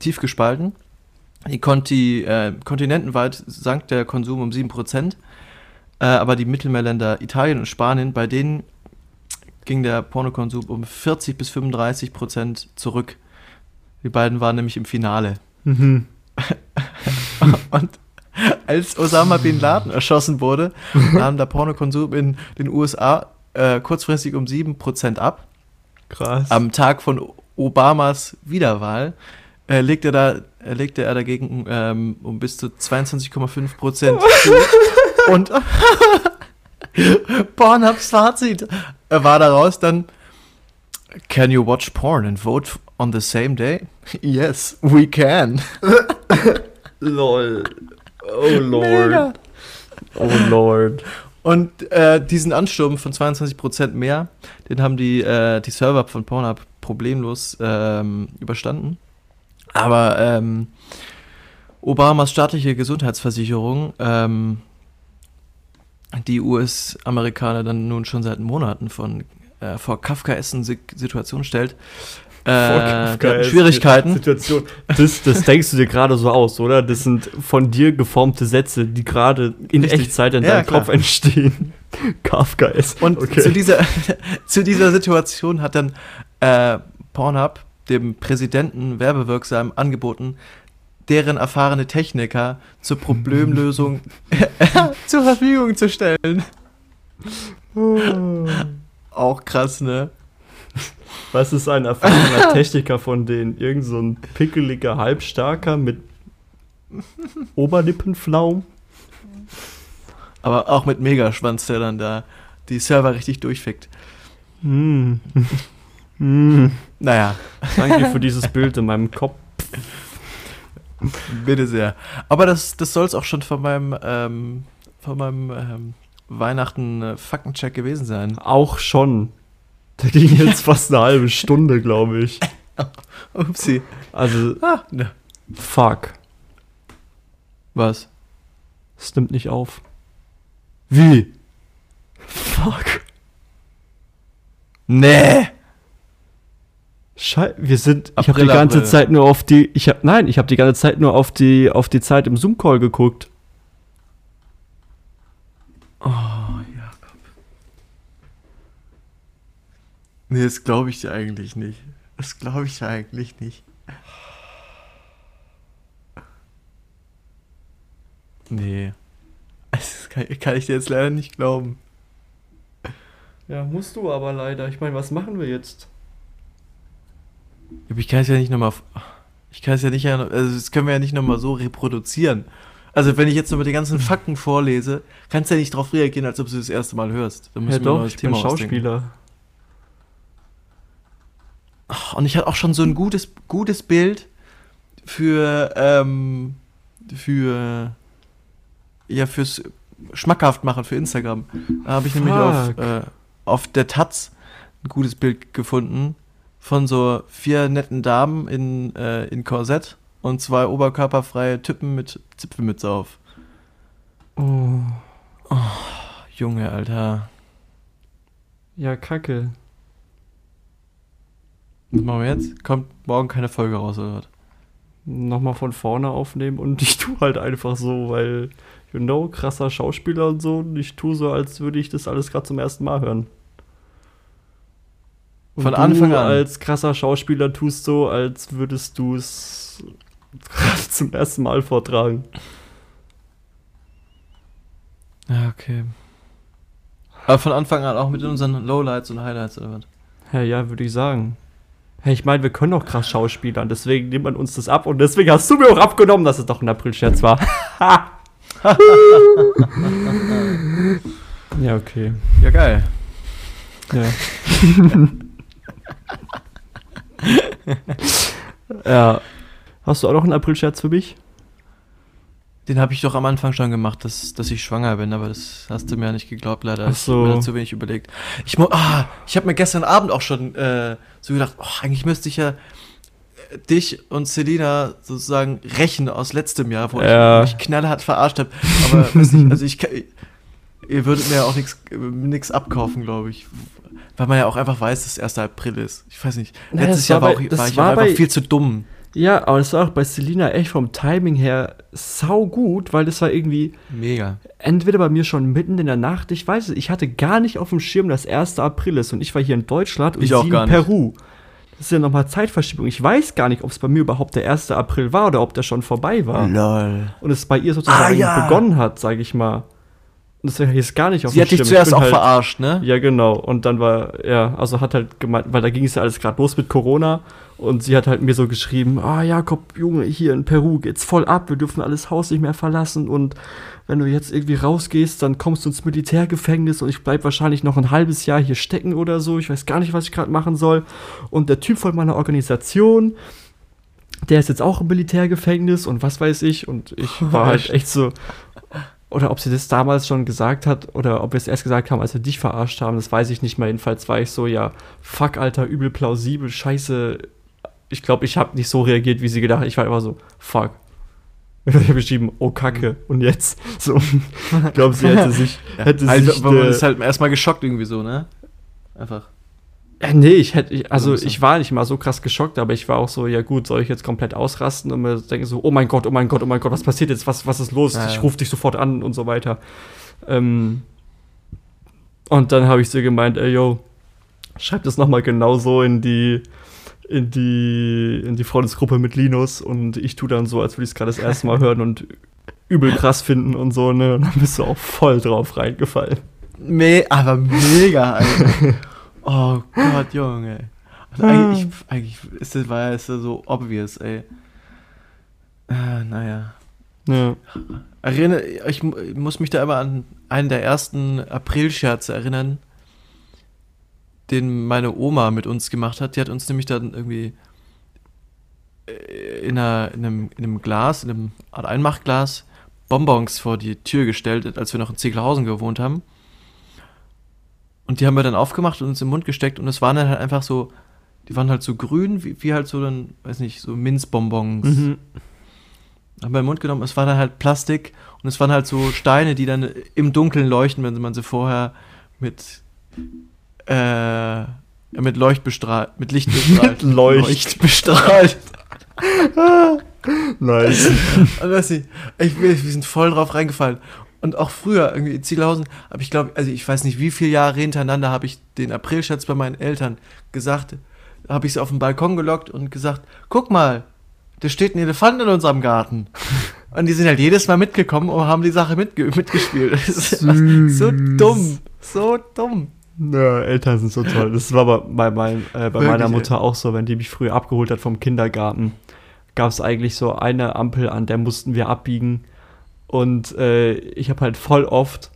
tief gespalten. Die Konti, äh, kontinentenweit sank der Konsum um 7%, äh, aber die Mittelmeerländer Italien und Spanien, bei denen ging der Pornokonsum um 40 bis 35 Prozent zurück. Die beiden waren nämlich im Finale. Mhm. Und als Osama Bin Laden erschossen wurde, nahm der Pornokonsum in den USA äh, kurzfristig um 7% ab. Krass. Am Tag von Obamas Wiederwahl äh, legte, er da, äh, legte er dagegen ähm, um bis zu 22,5 Prozent zu. Und Pornhubs Fazit äh, war daraus dann: Can you watch porn and vote on the same day? Yes, we can. Lol. Oh Lord. Mega. Oh Lord. Und äh, diesen Ansturm von 22% mehr, den haben die, äh, die Server von Pornhub problemlos ähm, überstanden. Aber ähm, Obamas staatliche Gesundheitsversicherung, ähm, die US-Amerikaner dann nun schon seit Monaten von, äh, vor Kafkaessen Si- Situationen stellt, äh, Schwierigkeiten. Situation. Das, das denkst du dir gerade so aus, oder? Das sind von dir geformte Sätze, die gerade in Richtig. Echtzeit in Ja, deinem klar. Kopf entstehen. Kafka ist. Und okay. zu, dieser, zu dieser Situation hat dann äh, Pornhub dem Präsidenten werbewirksam angeboten, deren erfahrene Techniker zur Problemlösung zur Verfügung zu stellen. Auch krass, ne? Was ist ein erfahrener Techniker von denen? Irgend so ein pickeliger Halbstarker mit Oberlippenflaum? Aber auch mit Megaschwanz, der dann da die Server richtig durchfickt. Hm. Hm. Naja, Danke für dieses Bild in meinem Kopf. bitte sehr. Aber das, das soll es auch schon von meinem, ähm, von meinem ähm, Weihnachten äh, Faktencheck gewesen sein. Auch schon. Der ging jetzt fast eine halbe Stunde, glaube ich. Upsi. Also, Ah, ne. fuck. Was? Es nimmt nicht auf. Wie? Fuck. Nee. Schei wir sind. Ich habe April, die ganze April. Zeit nur auf die. Ich habe nein, ich habe die ganze Zeit nur auf die auf die Zeit im Zoom Call geguckt. Oh, Nee, das glaube ich dir eigentlich nicht. Das glaube ich dir eigentlich nicht. Nee. Das kann, kann ich dir jetzt leider nicht glauben. Ja, musst du aber leider. Ich meine, was machen wir jetzt? Aber Ich kann es ja nicht nochmal. Ich kann es ja nicht. Also, das können wir ja nicht nochmal so reproduzieren. Also, wenn ich jetzt nochmal die ganzen Fakten vorlese, kannst du ja nicht darauf reagieren, als ob du das erste Mal hörst. Da Ja müssen wir ein doch, ich bin ausdenken. Ach, Und ich hatte auch schon so ein gutes, gutes Bild für, ähm, für, ja, fürs schmackhaft machen für Instagram. Da habe ich nämlich auf, Fuck. äh, auf der Taz ein gutes Bild gefunden von so vier netten Damen in, äh, in Korsett und zwei oberkörperfreie Typen mit Zipfelmütze auf. Oh. Junge, Alter. Ja, kacke. Was machen wir jetzt? Kommt morgen keine Folge raus, oder was? Nochmal von vorne aufnehmen und ich tue halt einfach so, weil, you know, krasser Schauspieler und so. Und ich tue so, als würde ich das alles gerade zum ersten Mal hören. Und Von Anfang an. als krasser Schauspieler tust so, als würdest du es gerade zum ersten Mal vortragen. Ja, okay. Aber von Anfang an auch mit unseren Lowlights und Highlights oder was? Ja, ja, würde ich sagen. Hey, ich meine, wir können doch krass schauspielern, deswegen nimmt man uns das ab und deswegen hast du mir auch abgenommen, dass es doch ein April-Scherz war. ja, okay. Ja, geil. Ja. ja. Hast du auch noch einen April-Scherz für mich? Den habe ich doch am Anfang schon gemacht, dass, dass ich schwanger bin, aber das hast du mir ja nicht geglaubt, leider. Ach so. Ich habe mir zu wenig überlegt. Ich, ah, ich habe mir gestern Abend auch schon äh, so gedacht, oh, eigentlich müsste ich ja äh, dich und Selina sozusagen rächen aus letztem Jahr, wo Ja. ich mich knallhart verarscht habe. Aber weiß nicht, also ich ihr würdet mir ja auch nichts abkaufen, glaube ich. Weil man ja auch einfach weiß, dass es 1. April ist. Ich weiß nicht. Letztes das Jahr war bei- auch, war ich war einfach bei- viel zu dumm. Ja, aber es war auch bei Selina echt vom Timing her sau gut, weil das war irgendwie Mega. entweder bei mir schon mitten in der Nacht, ich weiß es, ich hatte gar nicht auf dem Schirm, dass 1. April ist und ich war hier in Deutschland und Ich sie auch in. Peru. Das ist ja nochmal Zeitverschiebung. Ich weiß gar nicht, ob es bei mir überhaupt der 1. April war oder ob der schon vorbei war. Lol. Und es bei ihr sozusagen Ah, ja. begonnen hat, sage ich mal. Und deswegen ist gar nicht auf Sie hat dich Schirm. Zuerst auch halt, verarscht, ne? Ja, genau. Und dann war, ja, also hat halt gemeint, weil da ging es ja alles gerade los mit Corona. Und sie hat halt mir so geschrieben, ah Jakob, Junge, hier in Peru geht's voll ab, wir dürfen alles Haus nicht mehr verlassen und wenn du jetzt irgendwie rausgehst, dann kommst du ins Militärgefängnis und ich bleib wahrscheinlich noch ein halbes Jahr hier stecken oder so. Ich weiß gar nicht, was ich gerade machen soll. Und der Typ von meiner Organisation, der ist jetzt auch im Militärgefängnis und was weiß ich. Und ich war halt echt so. Oder ob sie das damals schon gesagt hat oder ob wir es erst gesagt haben, als wir dich verarscht haben, das weiß ich nicht mehr. Jedenfalls war ich so, ja, fuck, Alter, übel plausibel, scheiße. Ich glaube, ich habe nicht so reagiert, wie sie gedacht hat. Ich war immer so, fuck. Ich habe geschrieben, oh Kacke. Und jetzt? So, ich glaube, sie hätte sich. Hätte also, sich aber man ist halt erstmal geschockt irgendwie so, ne? Einfach. äh, nee, ich hätte, also ich war nicht mal so krass geschockt, aber ich war auch so, ja gut, soll ich jetzt komplett ausrasten und mir denken so, oh mein Gott, oh mein Gott, oh mein Gott, was passiert jetzt, was, was ist los, Ja, ich ja. rufe dich sofort an und so weiter. Ähm, und dann habe ich so gemeint, ey yo, schreib das nochmal genau so in die, in die, in die Freundesgruppe mit Linus und ich tu dann so, als würde ich es gerade das erste Mal hören und übel krass finden und so, ne, und dann bist du auch voll drauf reingefallen. Me aber mega, Alter. oh Gott, Junge. Und eigentlich, eigentlich ist das, war das so obvious, ey. Äh, naja. Ja. Erinnere, ich mu- muss mich da immer an einen der ersten Aprilscherze erinnern, den meine Oma mit uns gemacht hat. Die hat uns nämlich dann irgendwie äh, in, einer, in, einem, in einem Glas, in einem Art Einmachglas, Bonbons vor die Tür gestellt, als wir noch in Zeglhausen gewohnt haben. Und die haben wir dann aufgemacht und uns im Mund gesteckt und es waren dann halt einfach so, die waren halt so grün, wie, wie halt so dann, weiß nicht, so Minzbonbons Mhm. haben wir im Mund genommen. Es war dann halt Plastik und es waren halt so Steine, die dann im Dunkeln leuchten, wenn man sie vorher mit äh, mit Leucht bestrahlt, mit Licht bestrahlt. Mit Leucht. bestrahlt. Nice. Und weiß nicht, ich, wir, sind voll drauf reingefallen. Und auch früher, irgendwie in Ziegelhausen, habe ich glaube, also ich weiß nicht, wie viele Jahre hintereinander habe ich den Aprilscherz bei meinen Eltern gesagt, habe ich sie auf den Balkon gelockt und gesagt, guck mal, da steht ein Elefant in unserem Garten. Und die sind halt jedes Mal mitgekommen und haben die Sache mitge mitgespielt. So dumm, so dumm. Ja, Eltern sind so toll. Das war bei, bei, mein, äh, bei meiner ey. Mutter auch so, wenn die mich früher abgeholt hat vom Kindergarten, gab es eigentlich so eine Ampel, an der mussten wir abbiegen. Und äh, ich habe halt voll oft,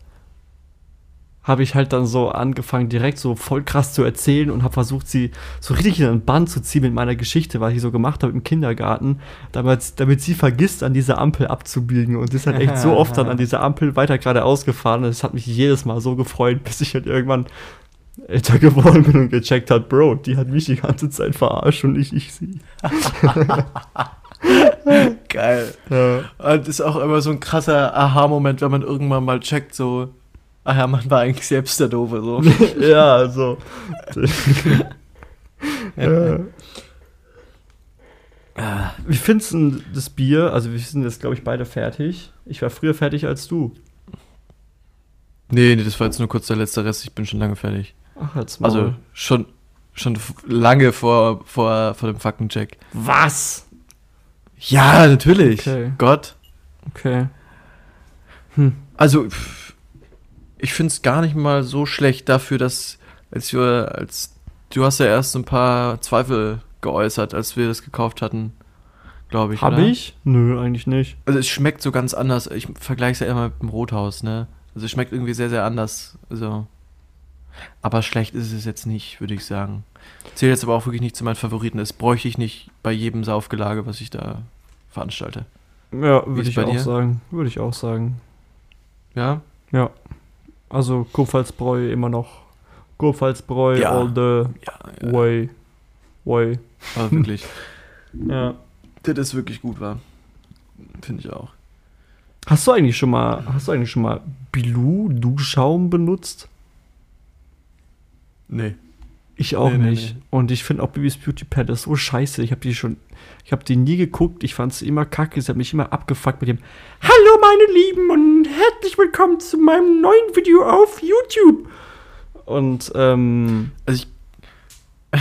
habe ich halt dann so angefangen, direkt so voll krass zu erzählen und habe versucht, sie so richtig in einen Bann zu ziehen mit meiner Geschichte, was ich so gemacht habe im Kindergarten, damit, damit sie vergisst, an diese Ampel abzubiegen. Und ist halt echt so oft dann an dieser Ampel weiter geradeaus gefahren. Und es hat mich jedes Mal so gefreut, bis ich halt irgendwann älter geworden bin und gecheckt hat, Bro, die hat mich die ganze Zeit verarscht und nicht ich sie. Geil. Ja. Und ist auch immer so ein krasser Aha-Moment, wenn man irgendwann mal checkt, so, ah ja, man war eigentlich selbst der Doofe, so. ja, also. ja. Wie findest du denn das Bier? Also, wir sind jetzt, glaube ich, beide fertig. Ich war früher fertig als du. Nee, nee, das war jetzt nur kurz der letzte Rest, ich bin schon lange fertig. Ach, jetzt mal. Also schon, schon lange vor, vor, vor dem Faktencheck. was? Ja, natürlich. Okay. Gott. Okay. Also, pff, ich finde es gar nicht mal so schlecht dafür, dass, als wir, als, du hast ja erst ein paar Zweifel geäußert, als wir das gekauft hatten, glaube ich. Hab oder? ich? Nö, eigentlich nicht. Also es schmeckt so ganz anders. Ich vergleiche es ja immer mit dem Rothaus, ne? Also es schmeckt irgendwie sehr, sehr anders. Also. Aber schlecht ist es jetzt nicht, würde ich sagen. Zählt jetzt aber auch wirklich nicht zu meinen Favoriten. Das bräuchte ich nicht bei jedem Saufgelage, was ich da veranstalte. Ja, würde ich auch dir? sagen. Würde ich auch sagen. Ja? Ja. Also, Kurpfalzbräu immer noch. Kurpfalzbräu Ja. all the Ja, ja. way. Way. Aber wirklich. Ja. das ist wirklich gut war. Finde ich auch. Hast du eigentlich schon mal, hast du eigentlich schon mal Bilou Duschschaum benutzt? Nee. Ich auch Nee, nee, nicht. nee. Und ich finde auch Bibis Beauty Pad ist so scheiße. Ich habe die schon, ich habe die nie geguckt. Ich fand es immer kacke. Es hat mich immer abgefuckt mit dem Hallo meine Lieben und herzlich willkommen zu meinem neuen Video auf YouTube. Und ähm, Also ich.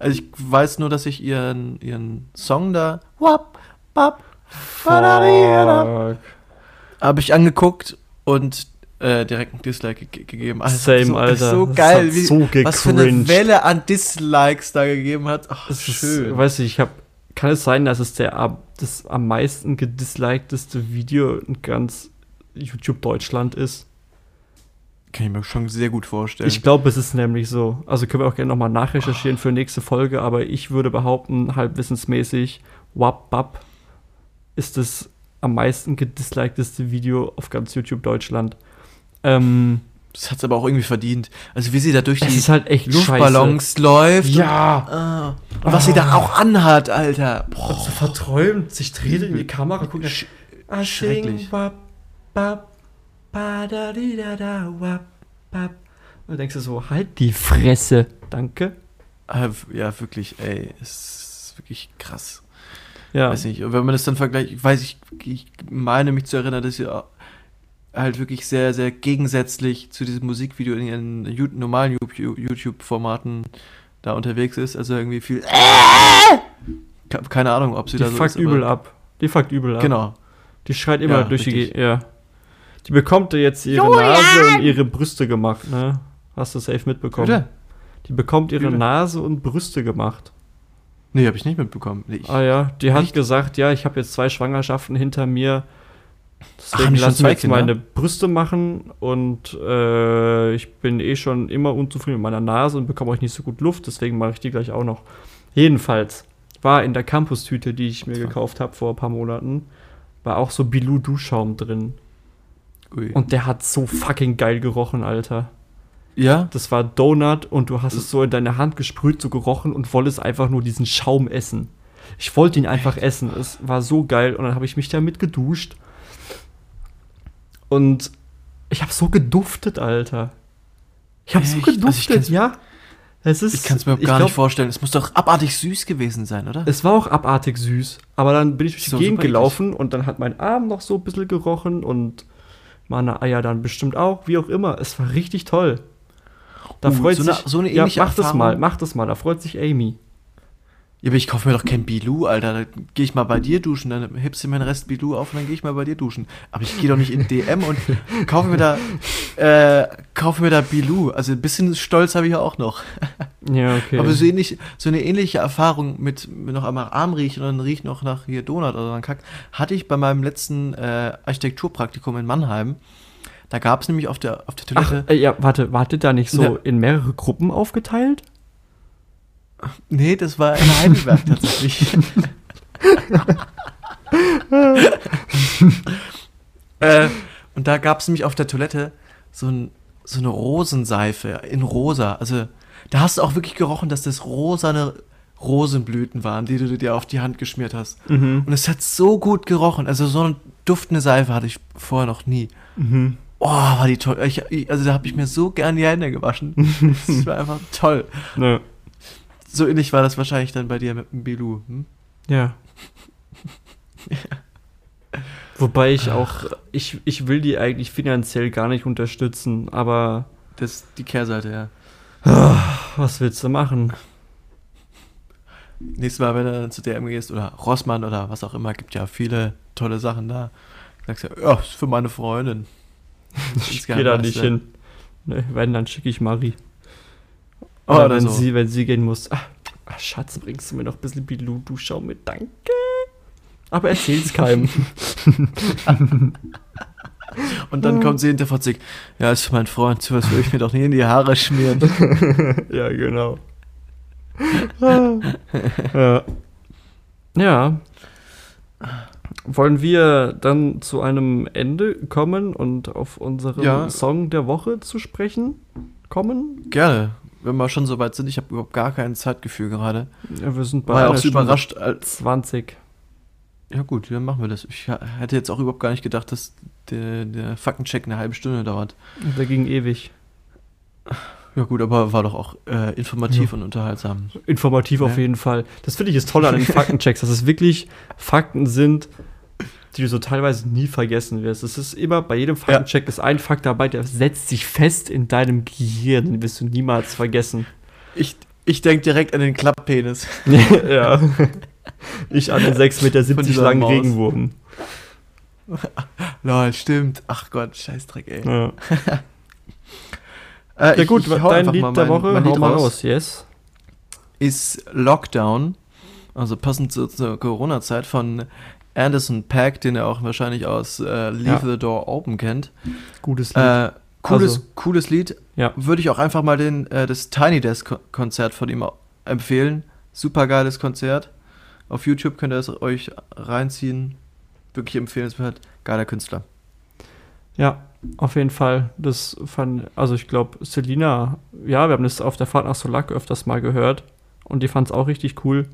Also ich weiß nur, dass ich ihren, ihren Song da wap, Fuck. habe ich angeguckt und äh, direkt ein Dislike ge gegeben. Also, Same, so, Alter. So Das geil, hat wie, so was für eine. Welle an Dislikes da gegeben hat. Ach, ist, schön. weiß ich, ich habe, kann es sein, dass es der am- das am meisten gedislikedeste Video in ganz YouTube Deutschland ist? Kann ich mir schon sehr gut vorstellen. Ich glaube, es ist nämlich so. Also können wir auch gerne nochmal nachrecherchieren für nächste Folge, aber ich würde behaupten, halbwissensmäßig, Wap Bap ist das am meisten gedislikedeste Video auf ganz YouTube Deutschland. Ähm, das hat es aber auch irgendwie verdient. Also wie sie da durch die halt echt Luftballons läuft. Ja. Und, ah, und was sie da auch anhat, Alter. Boah. so verträumt, sich dreht in die Kamera, guckt Sch Ah, Schrecklich. Und du denkst dir so, halt die Fresse. Danke. äh, ja, wirklich, ey. Es ist wirklich krass. Ja. Weiß nicht. Und wenn man das dann vergleicht, weiß ich, ich meine mich zu erinnern, dass sie halt wirklich sehr, sehr gegensätzlich zu diesem Musikvideo in ihren Ju- normalen YouTube-Formaten da unterwegs ist. Also irgendwie viel. Ke- Keine Ahnung, ob sie Die da so fuckt ist, aber- übel ab. Die fuckt übel ab. Genau. Die schreit immer Ja, durch die richtig. Gegend. Ja. Die bekommt jetzt ihre Nase und ihre Brüste gemacht, ne? Hast du safe mitbekommen? Bitte? Die bekommt ihre Übel. Nase und Brüste gemacht. Nee, habe ich nicht mitbekommen. Nee, ich, Ah ja, die hat gesagt, ja, ich habe jetzt zwei Schwangerschaften hinter mir. Ach, Deswegen haben die schon lass mir zwei jetzt Kinder? meine Brüste machen und äh, ich bin eh schon immer unzufrieden mit meiner Nase und bekomme euch nicht so gut Luft, deswegen mache ich die gleich auch noch. Jedenfalls war in der Campus-Tüte, die ich mir gekauft habe vor ein paar Monaten, war auch so Bilou Duschschaum drin. Ui. Und der hat so fucking geil gerochen, Alter. ja? Das war Donut und du hast es so in deine Hand gesprüht, so gerochen und wolltest einfach nur diesen Schaum essen. Ich wollte ihn einfach essen. Es war so geil und dann habe ich mich damit geduscht. Und ich habe so geduftet, Alter. Ich habe so? Also geduftet, kann's- ja. Es ist, Ich kann es mir gar glaub, nicht vorstellen. Es muss doch abartig süß gewesen sein, oder? Es war auch abartig süß. Aber dann bin ich durch die So Gegend gelaufen und dann hat mein Arm noch so ein bisschen gerochen und meine Eier dann bestimmt auch, wie auch immer. Es war richtig toll. Da Uh, freut so sich. eine- so eine ja, ähnliche mach das Erfahrung- mal, mach das mal. Da freut sich Amy. Ja, aber ich kaufe mir doch kein Bilou, Alter. Da gehe ich mal bei dir duschen, dann hebst du mir den Rest Bilou auf und dann gehe ich mal bei dir duschen. Aber ich gehe doch nicht in DM und kaufe mir da, äh, kaufe mir da Bilou. Also ein bisschen Stolz habe ich ja auch noch. Ja, okay. Aber so, ähnlich, so eine ähnliche Erfahrung mit, mit noch einmal Arm riechen und dann riecht noch nach hier Donut oder dann Kack, hatte ich bei meinem letzten äh, Architekturpraktikum in Mannheim. Da gab es nämlich auf der, auf der Ach, Toilette. äh, ja, warte, wartet da nicht so Ja. in mehrere Gruppen aufgeteilt? Nee, das war in Heidelberg tatsächlich. äh, und da gab es nämlich auf der Toilette so, ein, so eine Rosenseife in rosa. Also da hast du auch wirklich gerochen, dass das rosane Rosenblüten waren, die du dir auf die Hand geschmiert hast. Mhm. Und es hat so gut gerochen. Also so eine duftende Seife hatte ich vorher noch nie. Mhm. Oh, war die toll. Ich, also da habe ich mir so gern die Hände gewaschen. Das war einfach toll. Ne, So ähnlich war das wahrscheinlich dann bei dir mit dem Bilou. Hm? ja. Wobei ich auch, ich, ich will die eigentlich finanziell gar nicht unterstützen, aber Das ist die Kehrseite, ja. was willst du machen? Nächstes Mal, wenn du dann zu DM gehst oder Rossmann oder was auch immer, gibt ja viele tolle Sachen da. Sagst ja, ja, ist für meine Freundin. Ich gehe da nicht hin. Ne, wenn, dann schicke ich Marie. Oh, Oder wenn, so. sie, wenn sie gehen muss. Ah, ah, Schatz, bringst du mir noch ein bisschen Bilou, du schau mit, danke. Aber erzähl's keinem. Und dann kommt sie hinter sich, ja, ist für mein Freund, sowas würde ich mir doch nie in die Haare schmieren. ja, genau. ja. ja. Wollen wir dann zu einem Ende kommen und auf unseren Ja. Song der Woche zu sprechen kommen? Gerne, wenn wir schon so weit sind. Ich habe überhaupt gar kein Zeitgefühl gerade. Ja, wir sind bei War ja auch so Stunde überrascht, als 20. Ja gut, dann machen wir das. Ich hätte jetzt auch überhaupt gar nicht gedacht, dass der, der Faktencheck eine halbe Stunde dauert. Der ging ewig. Ja gut, aber war doch auch äh, informativ Ja. und unterhaltsam. Informativ auf Ja. jeden Fall. Das finde ich das Tolle an den Faktenchecks, dass es wirklich Fakten sind, die du so teilweise nie vergessen wirst. Es ist immer, bei jedem Faktencheck ist ein Fakt dabei, der setzt sich fest in deinem Gehirn, den wirst du niemals vergessen. Ich, Ich denke direkt an den Klapppenis. ja. Ich an den 6,70 Meter langen Maus. Regenwurm. Lol, stimmt. Ach Gott, Scheißdreck, ey. Ja, Äh, ja ich- gut, ich hau dein Lied mal der mein- Woche, mein hau Lied mal raus. raus, yes. Ist Lockdown, also passend zur, zur Corona-Zeit von Anderson Pack, den ihr auch wahrscheinlich aus äh, Leave Ja. the Door Open kennt. Gutes Lied. Äh, cooles, Also- cooles Lied. Ja. Würde ich auch einfach mal den, äh, das Tiny Desk Ko- Konzert von ihm empfehlen. Super geiles Konzert. Auf YouTube könnt ihr es euch reinziehen. Wirklich empfehlenswert. Geiler Künstler. Ja, auf jeden Fall. Das fand, also ich glaube, Selina, ja, wir haben das auf der Fahrt nach Solak öfters mal gehört und die fand es auch richtig cool.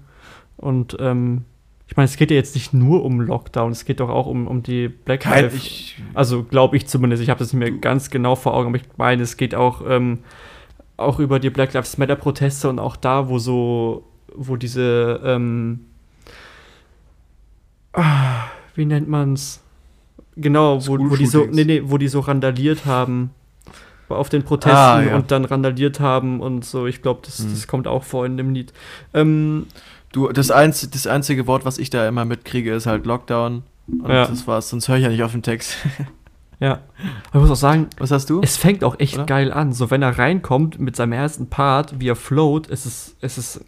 Und ähm, ich meine, es geht ja jetzt nicht nur um Lockdown, es geht doch auch um, um die Black Lives. Also glaube ich zumindest, ich habe das nicht mehr ganz genau vor Augen, aber ich meine, es geht auch, ähm, auch über die Black Lives Matter Proteste und auch da, wo so, wo diese, ähm, ah, wie nennt man's? Genau, wo, wo die so, nee, nee, wo die so randaliert haben auf den Protesten Ah, ja. und dann randaliert haben und so. Ich glaube, das, Mhm. das kommt auch vor in dem Lied. Ähm, du, das, einz, das einzige Wort, was ich da immer mitkriege, ist halt Lockdown. Und Ja. das war's, sonst höre ich ja nicht auf den Text. ja. Aber ich muss auch sagen, Was hast du? Es fängt auch echt Oder? geil an. So, wenn er reinkommt mit seinem ersten Part, wie er float, es ist, es ist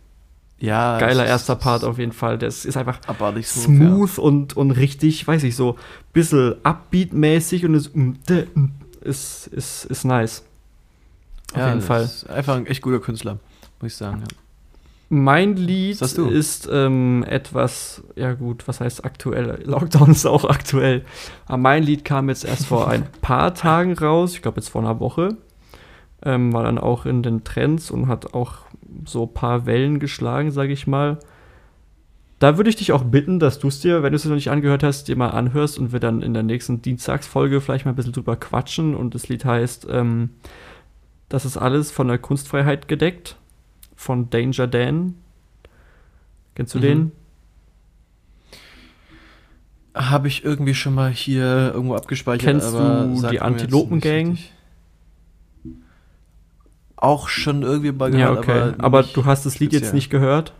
ja, geiler ist- erster Part auf jeden Fall. Das ist einfach smooth. smooth und, und richtig, weiß ich, so ein bisschen Upbeat-mäßig und es mm, mm, ist, ist, ist nice. Auf Ja, ja jeden Fall. Ist einfach ein echt guter Künstler, muss ich sagen. Ja. Mein Lied ist ähm, etwas, ja gut, was heißt aktuell? Lockdown ist auch aktuell. Aber mein Lied kam jetzt erst vor ein paar Tagen raus, ich glaube jetzt vor einer Woche. Ähm, war dann auch in den Trends und hat auch so ein paar Wellen geschlagen, sage ich mal. Da würde ich dich auch bitten, dass du es dir, wenn du es noch nicht angehört hast, dir mal anhörst und wir dann in der nächsten Dienstagsfolge vielleicht mal ein bisschen drüber quatschen. Und das Lied heißt, ähm, das ist alles von der Kunstfreiheit gedeckt von Danger Dan. Kennst du Mhm. den? Habe ich irgendwie schon mal hier irgendwo abgespeichert. Kennst aber du die Antilopen-Gang? Auch schon irgendwie mal Ja, gehört, okay. Aber, nicht du hast das Lied jetzt nicht gehört?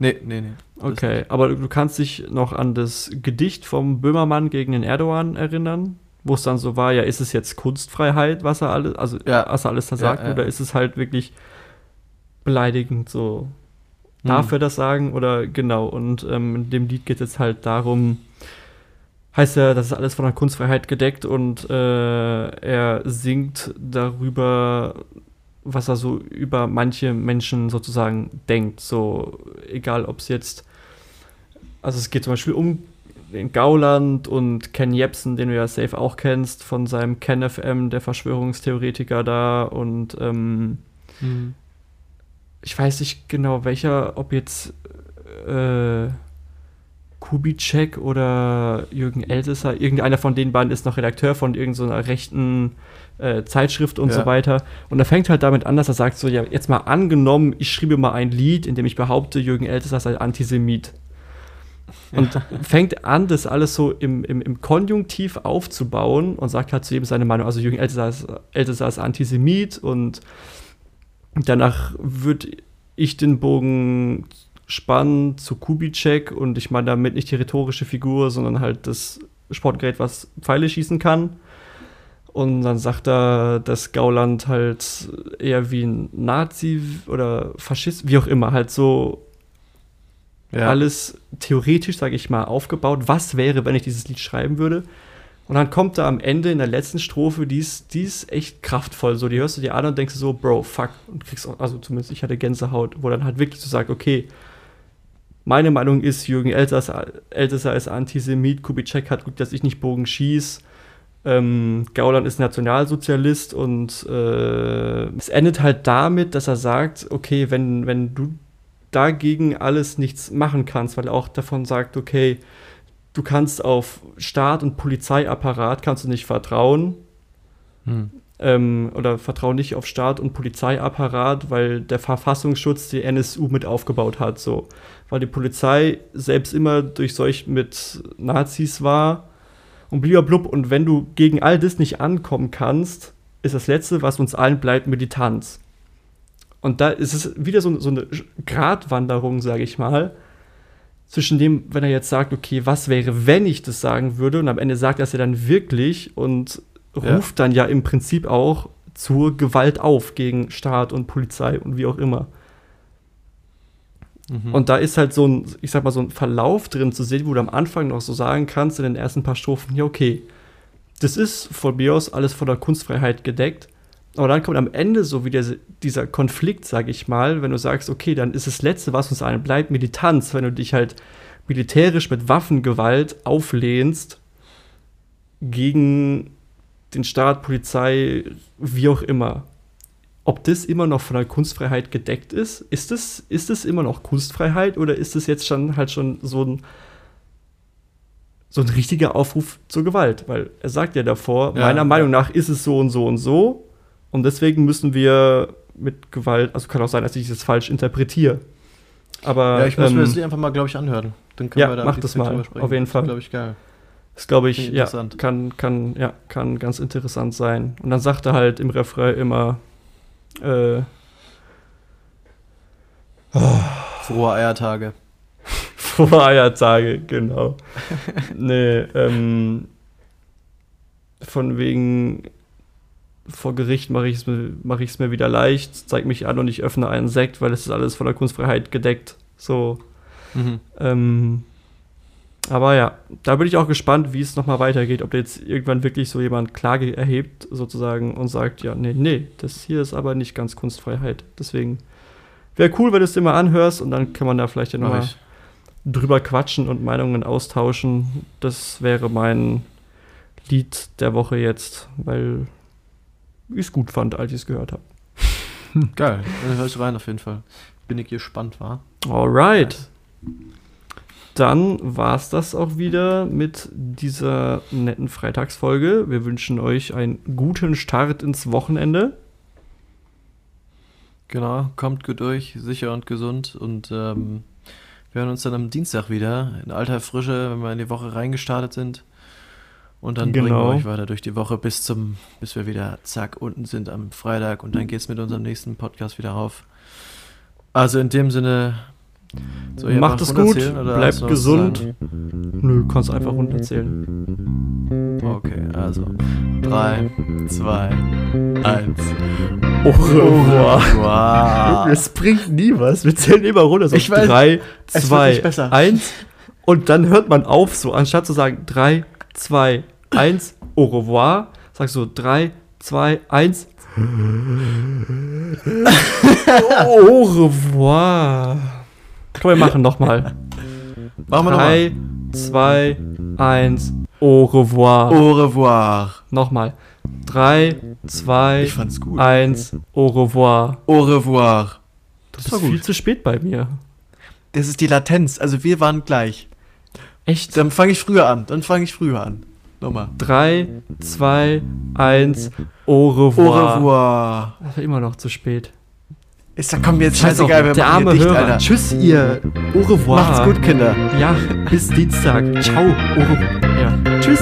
Nee, nee, nee. Okay, aber du kannst dich noch an das Gedicht vom Böhmermann gegen den Erdogan erinnern, wo es dann so war, ja, ist es jetzt Kunstfreiheit, was er alles, also Ja. was er alles da Ja, sagt, ja. oder ist es halt wirklich beleidigend so? Hm. Darf er das sagen oder genau? Und ähm, in dem Lied geht es jetzt halt darum, heißt ja, das ist alles von der Kunstfreiheit gedeckt und äh, er singt darüber, was er so über manche Menschen sozusagen denkt. So, egal ob es jetzt, also es geht zum Beispiel um den Gauland und Ken Jebsen, den du ja safe auch kennst, von seinem Ken FM, der Verschwörungstheoretiker da und ähm, Hm. Ich weiß nicht genau welcher, ob jetzt äh, Kubitschek oder Jürgen Elsässer, irgendeiner von den beiden ist noch Redakteur von irgendeiner rechten äh, Zeitschrift und Ja. so weiter. Und er fängt halt damit an, dass er sagt, so, ja, jetzt mal angenommen, ich schriebe mal ein Lied, in dem ich behaupte, Jürgen Elsässer sei Antisemit. Und fängt an, das alles so im, im, im Konjunktiv aufzubauen und sagt halt zu jedem seine Meinung. Also Jürgen Elsässer ist, Elsässer ist Antisemit und danach würde ich den Bogen spannen zu Kubitschek und ich meine damit nicht die rhetorische Figur, sondern halt das Sportgerät, was Pfeile schießen kann. Und dann sagt er, dass Gauland halt eher wie ein Nazi oder Faschist, wie auch immer, halt so Ja. alles theoretisch, sage ich mal, aufgebaut. Was wäre, wenn ich dieses Lied schreiben würde? Und dann kommt da am Ende in der letzten Strophe, die ist, die ist echt kraftvoll. So, die hörst du dir an und denkst so, Bro, fuck. Und kriegst auch, also zumindest ich hatte Gänsehaut, wo dann halt wirklich so sagt, okay, meine Meinung ist, Jürgen Elsässer, ist Antisemit, Kubitschek hat gut, dass ich nicht Bogen schieß. Ähm, Gauland ist Nationalsozialist und äh, es endet halt damit, dass er sagt, okay, wenn, wenn du dagegen alles nichts machen kannst, weil er auch davon sagt, okay, du kannst auf Staat und Polizeiapparat kannst du nicht vertrauen Hm. ähm, oder vertrauen nicht auf Staat und Polizeiapparat, weil der Verfassungsschutz die NSU mit aufgebaut hat, so, weil die Polizei selbst immer durchseucht mit Nazis war und blub und wenn du gegen all das nicht ankommen kannst, ist das letzte, was uns allen bleibt, Militanz. Und da ist es wieder so, so eine Gratwanderung, sage ich mal, zwischen dem, wenn er jetzt sagt, okay, was wäre, wenn ich das sagen würde, und am Ende sagt er es ja dann wirklich und Ja. ruft dann ja im Prinzip auch zur Gewalt auf gegen Staat und Polizei und wie auch immer. Mhm. Und da ist halt so ein, ich sag mal, so ein Verlauf drin zu sehen, wo du am Anfang noch so sagen kannst, in den ersten paar Strophen, ja, okay, das ist von mir aus alles von der Kunstfreiheit gedeckt. Aber dann kommt am Ende so wieder dieser Konflikt, sag ich mal, wenn du sagst, okay, dann ist das Letzte, was uns allen bleibt, Militanz, wenn du dich halt militärisch mit Waffengewalt auflehnst gegen den Staat, Polizei, wie auch immer ob das immer noch von der Kunstfreiheit gedeckt ist. Ist es, ist es immer noch Kunstfreiheit oder ist es jetzt schon halt schon so ein, so ein richtiger Aufruf zur Gewalt? Weil er sagt ja davor, Ja, meiner. Meinung nach ist es so und so und so und deswegen müssen wir mit Gewalt, also kann auch sein, dass ich das falsch interpretiere. Aber ja, ich muss mir ähm, das Lied einfach mal, glaube ich, anhören. Dann können ja, wir da mach das mal, auf jeden Fall. glaube ich, geil. Das glaube ich, ja, kann, kann, ja, kann ganz interessant sein. Und dann sagt er halt im Refrain immer, äh, Frohe Eiertage. vor Eiertage, genau. nee, ähm, von wegen vor Gericht mache ich es mir, mach ich's mir wieder leicht, zeig mich an und ich öffne einen Sekt, weil es ist alles von der Kunstfreiheit gedeckt. So, Mhm. ähm, aber ja, da bin ich auch gespannt, wie es nochmal weitergeht, ob jetzt irgendwann wirklich so jemand Klage erhebt, sozusagen, und sagt, ja, nee, nee, das hier ist aber nicht ganz Kunstfreiheit. Deswegen wäre cool, wenn du es dir mal anhörst und dann kann man da vielleicht ja nochmal drüber quatschen und Meinungen austauschen. Das wäre mein Lied der Woche jetzt, weil ich es gut fand, als ich es gehört habe. Geil. Dann hör ich rein auf jeden Fall. Bin ich gespannt, war. Alright. Dann war es das auch wieder mit dieser netten Freitagsfolge. Wir wünschen euch einen guten Start ins Wochenende. Genau, kommt gut durch, sicher und gesund und ähm, wir hören uns dann am Dienstag wieder in alter Frische, wenn wir in die Woche reingestartet sind. Und dann bringen Genau. wir euch weiter durch die Woche bis zum, bis wir wieder zack unten sind am Freitag und dann geht's mit unserem nächsten Podcast wieder auf. Also in dem Sinne, ich Macht es gut, bleibt gesund. Nö, kannst einfach runterzählen. Okay, also 3, 2, 1. Au revoir. Wow. Es bringt nie was. Wir zählen immer runter. So Ich weiß, drei, es wird zwei, nicht besser. eins. Und dann hört man auf so. Anstatt zu sagen drei, zwei, eins, au revoir, sagst du drei, zwei, eins. au revoir. Komm, wir machen nochmal. Machen wir nochmal. Drei, zwei, eins, au revoir. Au revoir. Nochmal. Drei, zwei, Ich fand's gut. eins, au revoir. Au revoir. Das war ist viel zu spät bei mir. Das ist die Latenz. Also wir waren gleich. Echt? Dann fange ich früher an. Dann fange ich früher an. Nochmal. 3, 2, 1, au Au revoir. revoir. Das war immer noch zu spät. Ist da kommen jetzt Scheiß scheißegal, wir der arme dicht, Hörer. Alter. Tschüss, ihr. Au revoir. Macht's gut, Kinder. Ja, bis Dienstag. Ciao. Au revoir. Ja. Tschüss.